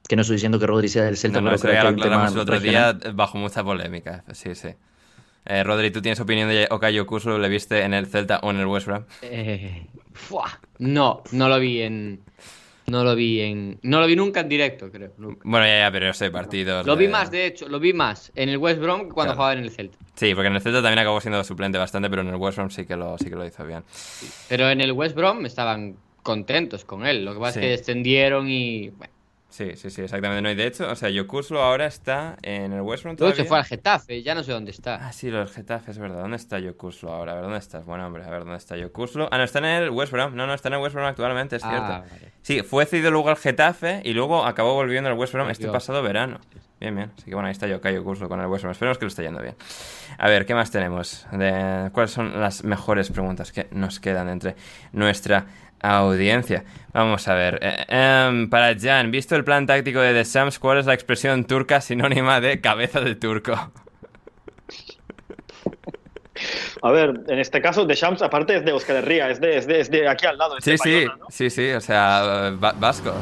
Que no estoy diciendo que Rodri sea del Celta, No, no, pero creo que el otro regional. día bajo mucha polémica. Sí, sí. Eh, Rodri, ¿tú tienes opinión de Okayo Kusu? ¿Le viste en el Celta o en el West Brom? Eh. No, no lo vi en. No lo vi en. No lo vi nunca en directo, creo. nunca. Bueno, ya, ya, pero yo sé, partidos. Lo vi más, de hecho, lo vi más en el West Brom que cuando Claro. jugaba en el Celta. Sí, porque en el Celta también acabó siendo suplente bastante, pero en el West Brom sí que lo, sí que lo hizo bien. Pero en el West Brom estaban contentos con él. Lo que pasa Sí. es que descendieron y. Bueno, Sí, sí, sí, exactamente. No, y de hecho, o sea, Yokuslo ahora está en el West Brom luego todavía. se fue al Getafe, ya no sé dónde está. Ah, sí, los Getafe, es verdad. ¿Dónde está Yokuslo ahora? A ver, ¿dónde estás? Bueno, hombre, a ver, ¿dónde está Yokuslo? Ah, no, está en el West Brom. No, no, está en el West Brom actualmente, es Ah, cierto. vale. Sí, fue cedido luego al Getafe y luego acabó volviendo al West Brom este pasado verano. Bien, bien. Así que bueno, ahí está Yokayo Kurso con el West Brom. Esperemos que lo esté yendo bien. A ver, ¿qué más tenemos? De- ¿Cuáles son las mejores preguntas que nos quedan entre nuestra audiencia? Vamos a ver. Eh, em, para Jan, visto el plan táctico de The Sams, ¿cuál es la expresión turca sinónima de cabeza de turco? A ver, en este caso, de Shams, aparte es de Euskal Herria, es de, es de, es de aquí al lado. es Sí, de sí, sí, sí, o sea, va- vasco.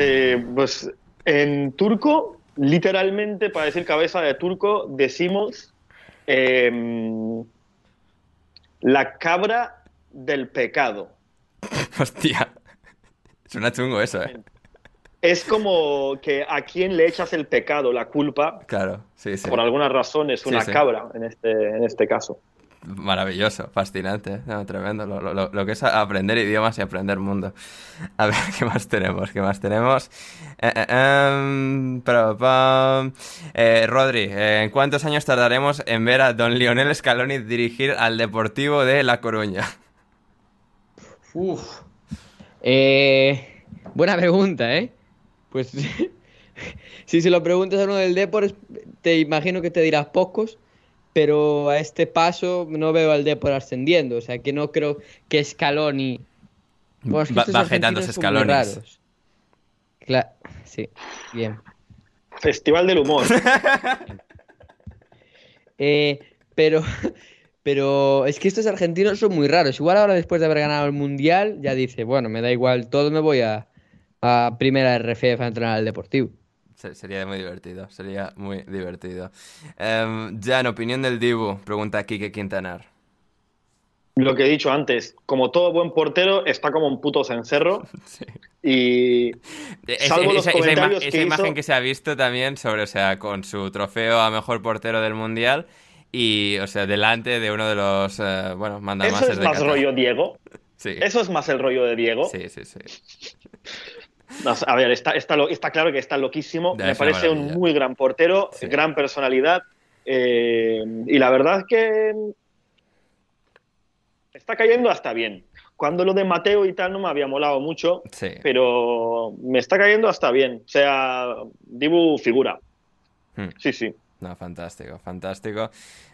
Eh, pues en turco, literalmente, para decir cabeza de turco, decimos em, la cabra del pecado. Hostia. Suena chungo eso, eh. Es como que a quién le echas el pecado, la culpa, Claro, sí, sí. por alguna razón es Sí, una sí. cabra en este, en este caso. Maravilloso, fascinante, ¿eh? No, tremendo. Lo, lo- que es aprender idiomas y aprender mundo. A ver, ¿qué más tenemos? ¿Qué más tenemos? Eh, eh, em. Eh, Rodri, ¿en cuántos años tardaremos en ver a don Lionel Scaloni dirigir al Deportivo de La Coruña? Uf. Buena pregunta, ¿eh? Pues si se lo preguntas a uno del Depor, te imagino que te dirás pocos, pero a este paso no veo al Depor ascendiendo, o sea que no creo que Scaloni... Bueno, es que Ba- estos baje tantos escalones. raros. Cla- sí, bien. Festival del humor. Eh, pero, pero es que estos argentinos son muy raros. Igual ahora después de haber ganado el Mundial, ya dice, bueno, me da igual todo, me voy a, a primera RFF a entrenar al Deportivo. Se- Sería muy divertido, sería muy divertido. Em, Jan, opinión del Dibu, pregunta Kike Quintanar. Lo que he dicho antes, como todo buen portero, está como un puto cencerro. Y Es- salvo los esa, esa ima- comentarios esa que imagen hizo, que se ha visto también sobre, o sea, con su trofeo a mejor portero del mundial y, o sea, delante de uno de los, eh, bueno, eso mandamases es de más Qatar. rollo Diego. Sí, Eso es más el rollo de Diego. sí, sí, sí. No, A ver, está, está, lo- está claro que está loquísimo. Me parece un muy gran portero, Sí. gran personalidad. eh, y la verdad es que está cayendo hasta bien. cuando lo de Mateo y tal no me había molado mucho, Sí. pero me está cayendo hasta bien. O sea, Dibu figura. Hmm. Sí, sí. No, fantástico, fantástico.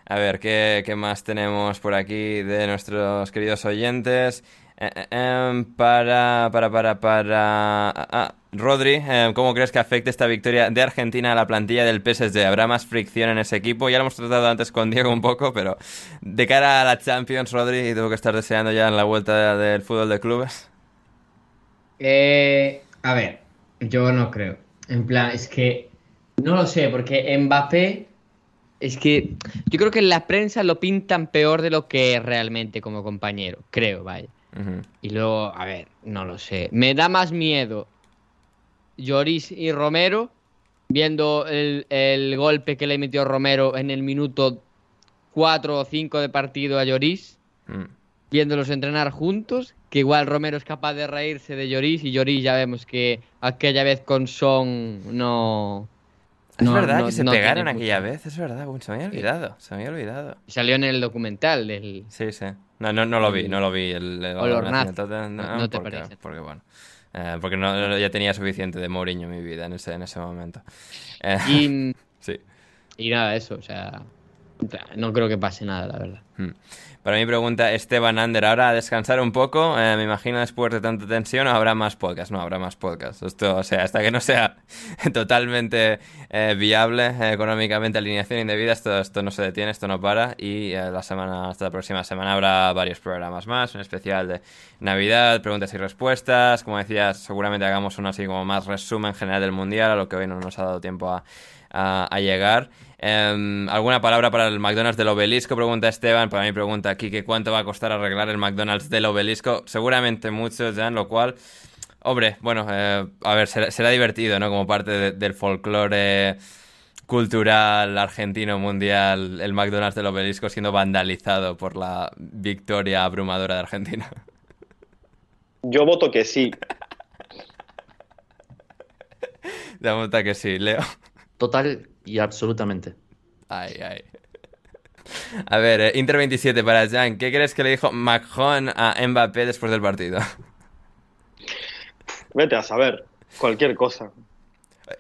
A ver, ¿qué, qué más tenemos por aquí de nuestros queridos oyentes? Eh, eh, em, para, para, para, para... ah, ah, Rodri, em, ¿cómo crees que afecte esta victoria de Argentina a la plantilla del PSG? ¿Habrá más fricción en ese equipo? Ya lo hemos tratado antes con Diego un poco, pero de cara a la Champions, Rodri, tengo que estar deseando ya en la vuelta del fútbol de clubes. Eh, a ver, yo no creo. En plan, es que no lo sé, porque Mbappé es que yo creo que en la prensa lo pintan peor de lo que realmente como compañero, creo, vaya. Y luego, a ver, no lo sé. Me da más miedo Lloris y Romero, viendo el, el golpe que le metió Romero en el minuto 4 o 5 de partido a Lloris, Mm. viéndolos entrenar juntos, que igual Romero es capaz de reírse de Lloris y Lloris ya vemos que aquella vez con Son no... Es no- verdad no- que se no pegaron aquella mucho- vez, es verdad, se me había olvidado, se me había olvidado. Salió en el documental del... Sí, sí. No, no, no lo vi, no lo vi. El, el- No- te porque, parece. Porque bueno. eh, porque no, no- ya tenía suficiente de Mourinho en mi vida en ese, en ese momento. Eh, Y, sí. y nada, eso, o sea... No creo que pase nada, la verdad. Hmm. Para mi pregunta, Esteban Ander, ahora a descansar un poco. eh, me imagino después de tanta tensión habrá más podcast. No, habrá más podcast. Esto, o sea, hasta que no sea totalmente eh, viable eh, económicamente, alineación indebida, esto, esto no se detiene, esto no para. Y la semana, hasta la próxima semana habrá varios programas más, un especial de Navidad, preguntas y respuestas. Como decías, seguramente hagamos uno así como más resumen general del mundial, a lo que hoy no nos ha dado tiempo a llegar. Em, ¿Alguna palabra para el McDonald's del obelisco? Pregunta Esteban. Para mí pregunta aquí que cuánto va a costar arreglar el McDonald's del obelisco. Seguramente mucho ya, en lo cual... Hombre, bueno, eh, a ver, será, será divertido, ¿no? Como parte de- del folclore cultural argentino mundial, el McDonald's del obelisco siendo vandalizado por la victoria abrumadora de Argentina. Yo voto que sí. Da nota que sí, Leo. Total y absolutamente. Ay, ay. A ver, eh, Inter 27 para Jan. ¿Qué crees que le dijo Macron a Mbappé después del partido? Vete a saber. Cualquier cosa.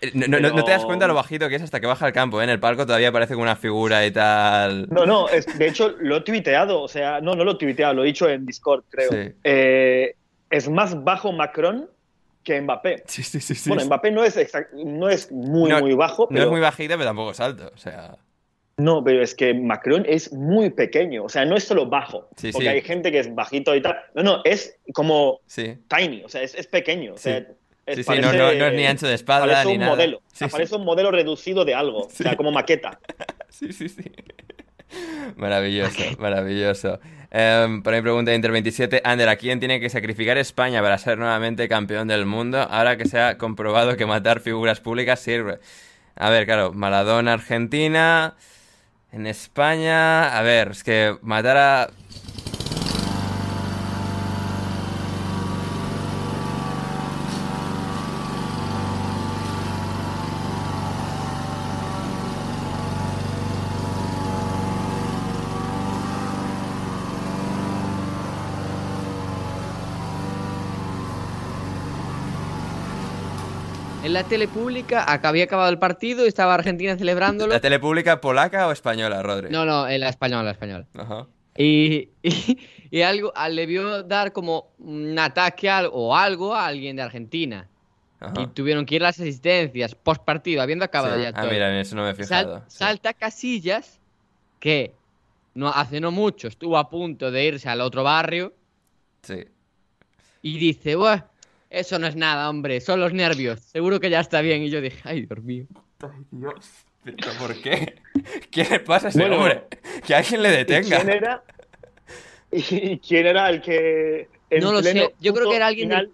Eh, No, no- no- no te das cuenta lo bajito que es hasta que baja al campo, ¿eh? En el palco todavía parece como una figura y tal. No, no, es- de hecho lo he tuiteado, o sea, no, no lo he tuiteado, lo he dicho en Discord, creo. Sí. Eh, es más bajo Macron que Mbappé. Sí, sí, sí. Bueno, Mbappé no es, no es muy, No- muy bajo, No pero, es muy bajito, pero tampoco es alto. O sea, no, pero es que Macron es muy pequeño, o sea, no es solo bajo, Sí, porque sí. hay gente que es bajito y tal. No, no, es como sí. tiny, o sea, es, es pequeño. o sea, es- Sí, sí, no, no- no es ni ancho de espalda parece ni un nada. modelo, Sí, sí. parece un modelo reducido de algo, o sea, como maqueta. Sí, sí, sí. Maravilloso, maravilloso. Em, para mi pregunta de Inter 27, Ander, ¿a quién tiene que sacrificar España para ser nuevamente campeón del mundo ahora que se ha comprobado que matar figuras públicas sirve? A ver, claro, Maradona, Argentina, en España, a ver, es que matar a... la tele pública había acabado el partido y estaba Argentina celebrándolo. ¿La tele pública polaca o española, Rodri? No, no, en la española, la española. Ajá. Y, y, y algo le vio dar como un ataque o algo a alguien de Argentina. Ajá. Y tuvieron que ir las asistencias post partido, habiendo acabado Sí. ya Ah, todo. mira, en eso no me he Sal- fijado. Sí. salta Casillas, que no, hace no mucho estuvo a punto de irse al otro barrio, Sí. y dice, Buah, eso no es nada, hombre, son los nervios, seguro que ya está bien. Y yo dije, ay, Dios mío. Ay, Dios. ¿Pero por qué? ¿Qué le pasa a ese Bueno, hombre? Que alguien le ¿Y detenga. quién era? ¿Y quién era el que en No lo sé, yo creo que era alguien final,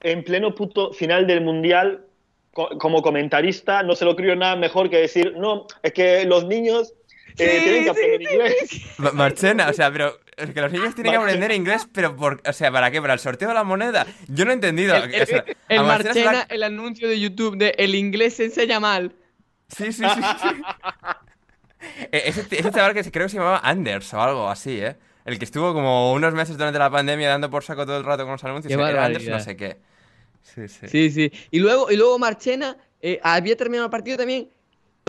en pleno puto final del mundial co- como comentarista no se lo creo nada mejor que decir no es que los niños eh, Sí, tienen que sí, aprender sí, inglés Ma- Marchena, o sea, pero es que los niños tienen que aprender inglés, pero por, o sea, ¿para qué? ¿Para el sorteo de la moneda? Yo no he entendido. El, el- o sea, el a Marchena la- el anuncio de YouTube de el inglés se enseña mal. Sí, sí, sí. sí. Eh, ese, ese chaval que creo que se llamaba Anders o algo así, ¿eh? El que estuvo como unos meses durante la pandemia dando por saco todo el rato con los anuncios. Qué Era Anders no sé qué. Sí, sí. Sí, sí. Y luego, y luego Marchena eh, había terminado el partido también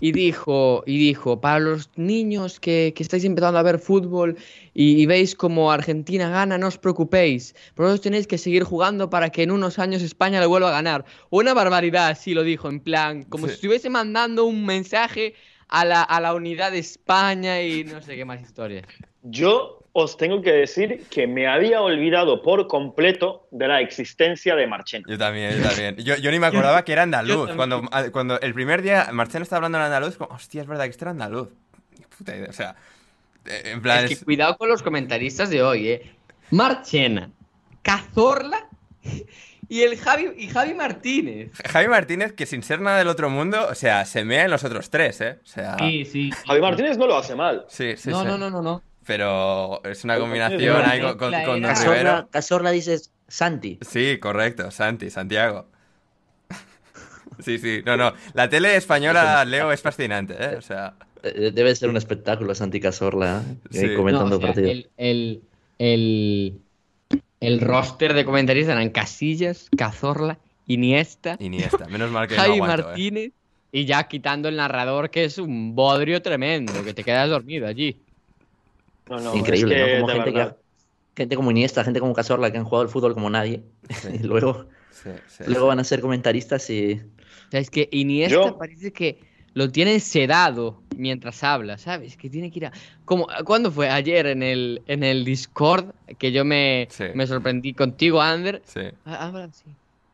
y dijo, y dijo, para los niños que, que estáis empezando a ver fútbol y, y veis como Argentina gana, no os preocupéis. Vosotros tenéis que seguir jugando para que en unos años España le vuelva a ganar. Una barbaridad, así lo dijo, en plan, como Sí. si estuviese mandando un mensaje a la, a la unidad de España y no sé qué más historias. Yo os tengo que decir que me había olvidado por completo de la existencia de Marchena. Yo también, yo también. Yo, yo ni me acordaba que era andaluz. Cuando, a- cuando el primer día Marcelo estaba hablando en andaluz, como, hostia, es verdad que este era andaluz. Puta idea, o sea, eh, en plan... Es es- que cuidado con los comentaristas de hoy, ¿eh? Marchena, Cazorla y el Javi, y Javi Martínez. Javi Martínez, que sin ser nada del otro mundo, o sea, se mea en los otros tres, ¿eh? O sea... Sí, sí. Javi Martínez no lo hace mal. Sí, sí, No, sí. no, no, no, no. Pero es una combinación ahí con, Don Cazorla, Rivero. Cazorla dices Santi. Sí, correcto, Santi, Santiago. Sí, sí, no, no. La tele española, Leo, es fascinante, ¿eh? O sea, Eh, Debe ser un espectáculo Santi Cazorla ¿eh? Sí. Comentando No, o sea, partido. el, el, el, el roster de comentaristas eran Casillas, Cazorla, Iniesta, Iniesta. Menos mal que no Javi aguanto, ¿eh? Martínez y ya quitando el narrador que es un bodrio tremendo, que te quedas dormido allí. No, no, Increíble, es que, ¿no? Como gente, que, gente como Iniesta, gente como Cazorla que han jugado al fútbol como nadie. y luego, Sí, sí, luego sí. van a ser comentaristas y. O sea, es que Iniesta Yo- parece que lo tienen sedado mientras habla, ¿sabes? Que tiene que ir a... Como, ¿Cuándo fue? Ayer en el, en el Discord que yo me, Sí. me sorprendí contigo, Ander. Sí, Ah, Habla así.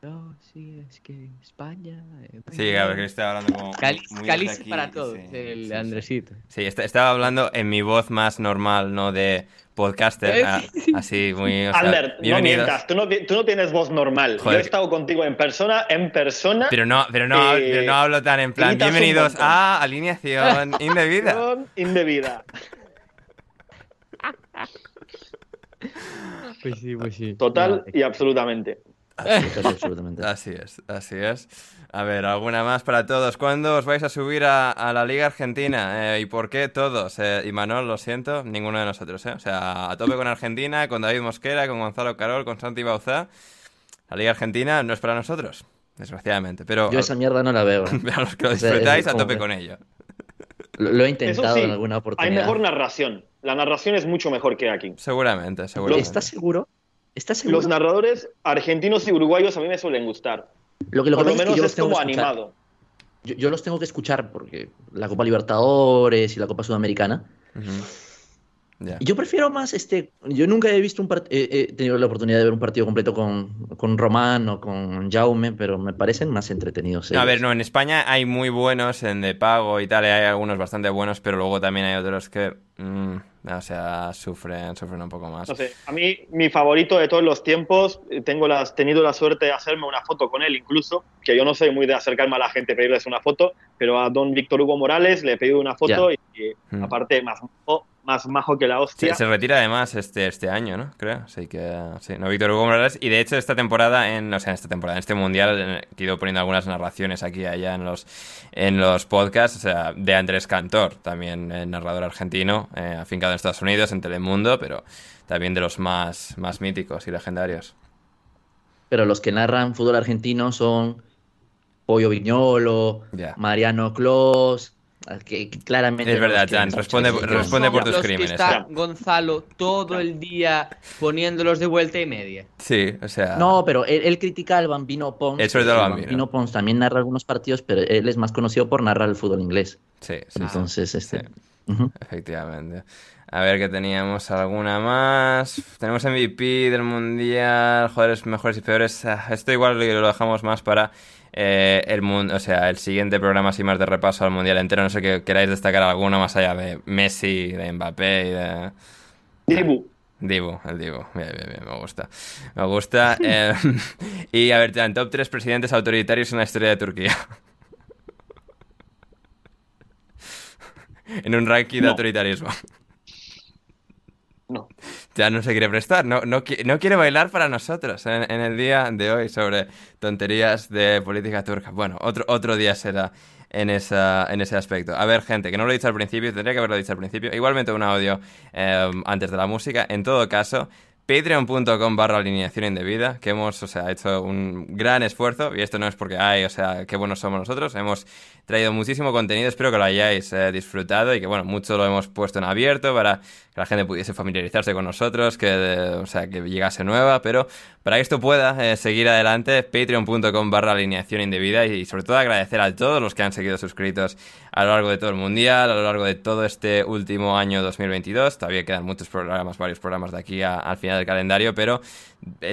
No, sí, es que España... eh, sí, claro, que estaba hablando como. Cali- muy Cáliz aquí, para todos, sí, el sí. Andresito. Sí, est- estaba hablando en mi voz más normal, no de podcaster, Eh, así muy... o sea, Ander, no mientas, tú no, ti- tú no tienes voz normal. Joder, Yo he estado contigo en persona, en persona. Pero no, pero no, Eh, pero no hablo tan en plan, bienvenidos a alineación indebida. Indebida. Pues sí, pues sí. Total y absolutamente. Así, casi absolutamente. Así es, así es. A ver, alguna más para todos. ¿Cuándo os vais a subir a, a la Liga Argentina? Eh, ¿Y por qué todos? Eh, y Manol, lo siento, ninguno de nosotros, ¿eh? O sea, a tope con Argentina, con David Mosquera, con Gonzalo Carol, con Santi Bauzá. La Liga Argentina no es para nosotros, desgraciadamente. Pero Yo esa mierda no la veo. ¿eh? a los que lo O sea, disfrutáis, es a tope que- con ello. Lo, lo he intentado sí, en alguna hay oportunidad. mejor narración. La narración es mucho mejor que aquí. Seguramente, seguramente. ¿Estás seguro? ¿Estás seguro? Los narradores argentinos y uruguayos a mí me suelen gustar. Lo que, lo que Por lo pasa es que menos yo es tengo como animado. Yo, yo los tengo que escuchar porque la Copa Libertadores y la Copa Sudamericana. Ya. Yo prefiero más este. Yo nunca he visto un part- he, he tenido la oportunidad de ver un partido completo con, con Román o con Jaume, pero me parecen más entretenidos. No, a ver, ellos. no, en España hay muy buenos en de pago y tal, y hay algunos bastante buenos, pero luego también hay otros que, mm, o sea, sufren, sufren un poco más. No sé, a mí mi favorito de todos los tiempos, eh, tengo las, tenido la suerte de hacerme una foto con él incluso, que yo no soy muy de acercarme a la gente, pedirles una foto, pero a don Víctor Hugo Morales le he pedido una foto y, y, Mm. aparte más majo, más majo que la Sí, hostia. se retira además este, este año, ¿no? Creo. Así que, sí, no, Víctor Hugo Morales. Y de hecho, esta temporada, en, o sea, en esta temporada, en este mundial, he ido poniendo algunas narraciones aquí y allá en los, en los podcasts. O sea, de Andrés Cantor, también eh, narrador argentino, eh, afincado en Estados Unidos, en Telemundo, pero también de los más, más míticos y legendarios. Pero los que narran fútbol argentino son Pollo Viñolo. Mariano Clos, que, claramente. Es verdad, escuchar. responde, responde por tus los que crímenes. está. Gonzalo todo el día poniéndolos de vuelta y media. Sí, o sea. No, pero él, él critica al Bambino Pons. Él sobre todo al El Bambino. Pons también narra algunos partidos, pero él es más conocido por narrar el fútbol inglés. Sí, sí, sí. Entonces, este. Sí. ujú. Efectivamente. A ver que teníamos alguna más. Tenemos MVP del mundial, jugadores mejores y peores. Ah, Esto igual lo lo dejamos más para eh, el mundo, o sea, el siguiente programa así más de repaso al mundial entero. No sé que queráis destacar alguno más allá de Messi, de Mbappé y de Dibu. Dibu, el Dibu. Bien, bien, bien, me gusta. Me gusta. eh, y a ver, Jan, top 3 presidentes autoritarios en la historia de Turquía. en un ranking de autoritarismo. No. Ya no se quiere prestar, no, no, no quiere bailar para nosotros en, el día de hoy sobre tonterías de política turca. Bueno, otro, otro día será en, esa, en ese aspecto. A ver, gente, que no lo he dicho al principio, tendría que haberlo dicho al principio. Igualmente un audio eh, antes de la música. En todo caso, patreon.com barra alineación indebida, que hemos, o sea, hecho un gran esfuerzo, y esto no es porque, ay, o sea, qué buenos somos nosotros, hemos traído muchísimo contenido, espero que lo hayáis eh, disfrutado y que, bueno, mucho lo hemos puesto en abierto para que la gente pudiese familiarizarse con nosotros, que, o sea, que llegase nueva, pero para que esto pueda eh, seguir adelante, patreon.com barra alineación indebida y, sobre todo agradecer a todos los que han seguido suscritos a lo largo de todo el mundial, a lo largo de todo este último año 2022, todavía quedan muchos programas, varios programas de aquí al final del calendario, pero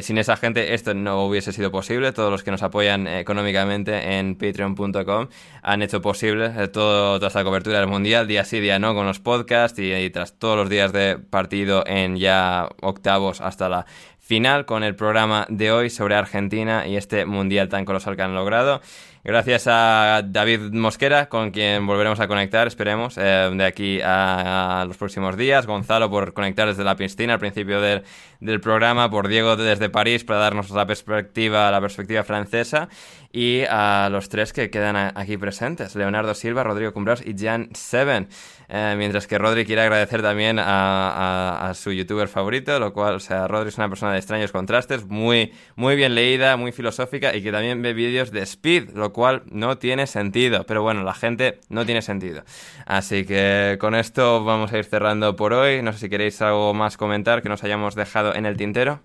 sin esa gente esto no hubiese sido posible. Todos los que nos apoyan económicamente en patreon.com han hecho posible eh, todo, toda esta cobertura del Mundial, día sí, día no, con los podcasts y, tras todos los días de partido en ya octavos hasta la final con el programa de hoy sobre Argentina y este Mundial tan colosal que han logrado. Gracias a David Mosquera, con quien volveremos a conectar, esperemos, eh, de aquí a, los próximos días. Gonzalo por conectar desde la piscina al principio del, del, programa, por Diego desde París para darnos la perspectiva, la perspectiva francesa. Y a los tres que quedan aquí presentes, Leonardo Silva, Rodrigo Cumbras y Jan Seven. Eh, mientras que Rodri quiere agradecer también a, su youtuber favorito, lo cual, o sea, Rodri es una persona de extraños contrastes, muy, muy bien leída, muy filosófica y que también ve vídeos de Speed, lo cual no tiene sentido. Pero bueno, la gente no tiene sentido. Así que con esto vamos a ir cerrando por hoy. No sé si queréis algo más comentar que nos hayamos dejado en el tintero.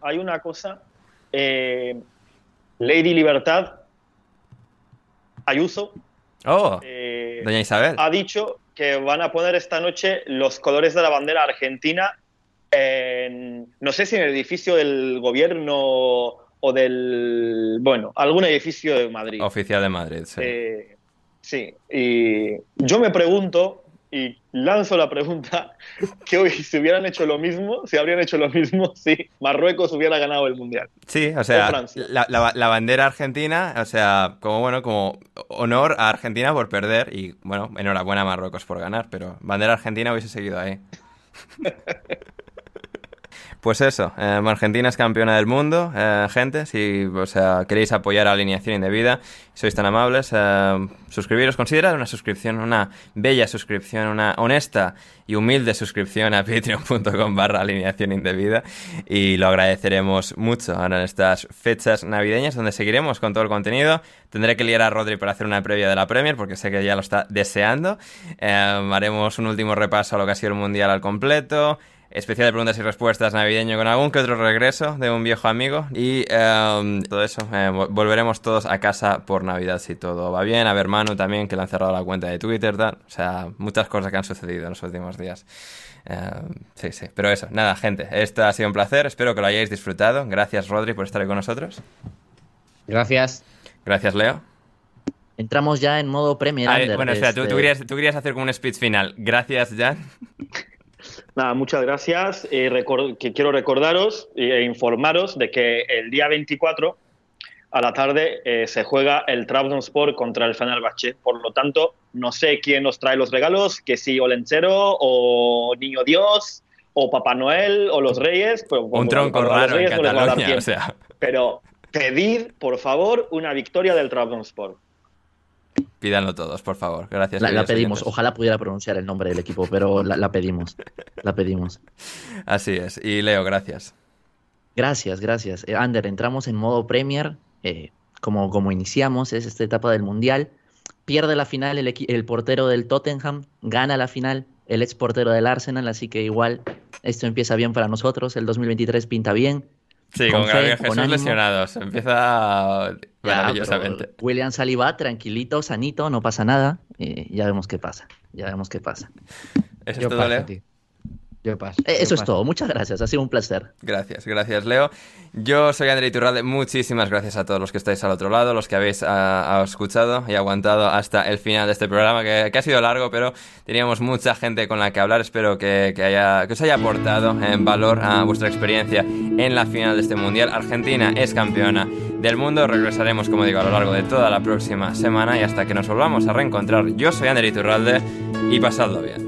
Hay una cosa. Eh, Lady Libertad, Ayuso. Oh, eh, doña Isabel. Ha dicho que van a poner esta noche los colores de la bandera argentina en, no sé si en el edificio del gobierno o del, bueno, algún edificio de Madrid. Oficial de Madrid, sí. Eh, sí, y yo me pregunto, y lanzo la pregunta, que hoy si hubieran hecho lo mismo, si habrían hecho lo mismo si Marruecos hubiera ganado el Mundial. Sí, o sea, la, la, bandera argentina, o sea, como bueno, como honor a Argentina por perder y bueno, enhorabuena a Marruecos por ganar, pero bandera argentina hubiese seguido ahí. Pues eso, eh, Argentina es campeona del mundo, eh, gente, si o queréis apoyar a Alineación Indebida, sois tan amables, eh, suscribiros, considerad una suscripción, una bella suscripción, una honesta y humilde suscripción a patreon.com barra alineación indebida y lo agradeceremos mucho ahora en estas fechas navideñas donde seguiremos con todo el contenido. Tendré que liar a Rodri para hacer una previa de la Premier porque sé que ya lo está deseando. haremos un último repaso a lo que ha sido el Mundial al completo especial de preguntas y respuestas navideño con algún que otro regreso de un viejo amigo y em, todo eso. Eh, volveremos todos a casa por Navidad si todo va bien. A ver Manu también que le han cerrado la cuenta de Twitter, tal. O sea, muchas cosas que han sucedido en los últimos días. Em, sí, sí. Pero eso, nada, gente. Esto ha sido un placer. Espero que lo hayáis disfrutado. Gracias, Rodri, por estar ahí con nosotros. Gracias. Gracias, Leo. Entramos ya en modo Premier. bueno, espera, tú, querías, tú, querías, hacer como un speech final. Gracias, Jan. Nada, muchas gracias. Eh, que quiero recordaros e informaros de que el día 24 a la tarde eh, se juega el Trabzonspor contra el Fenerbahce. Por lo tanto, no sé quién nos trae los regalos, que si Olenchero o Niño Dios o Papá Noel o los Reyes. Pues, Un tronco raro en Cataluña, o sea. Pero pedid, por favor, una victoria del Trabzonspor. Pídanlo todos, por favor. Gracias. La, pedimos. Ojalá pudiera pronunciar el nombre del equipo, pero la, pedimos. La pedimos. Así es. Y Leo, gracias. Gracias, gracias. Eh, Ander, entramos en modo Premier. Eh, como, como iniciamos, es esta etapa del Mundial. Pierde la final el, el portero del Tottenham, gana la final el ex portero del Arsenal, así que igual esto empieza bien para nosotros. El 2023 pinta bien. Sí, con, Gabriel Jesús lesionados. Empieza maravillosamente. William Saliba, tranquilito, sanito, no pasa nada. Eh, ya vemos qué pasa. Ya vemos qué pasa. ¿Eso es todo, Leo? Eh, eso es todo. Muchas gracias. Ha sido un placer. Gracias, gracias, Leo. Yo soy André Iturralde. Muchísimas gracias a todos los que estáis al otro lado, los que habéis ah, escuchado y aguantado hasta el final de este programa, que, ha sido largo, pero teníamos mucha gente con la que hablar. Espero que, haya, que os haya aportado en valor a vuestra experiencia en la final de este mundial. Argentina es campeona del mundo. Regresaremos, como digo, a lo largo de toda la próxima semana y hasta que nos volvamos a reencontrar. Yo soy André Iturralde y pasadlo bien.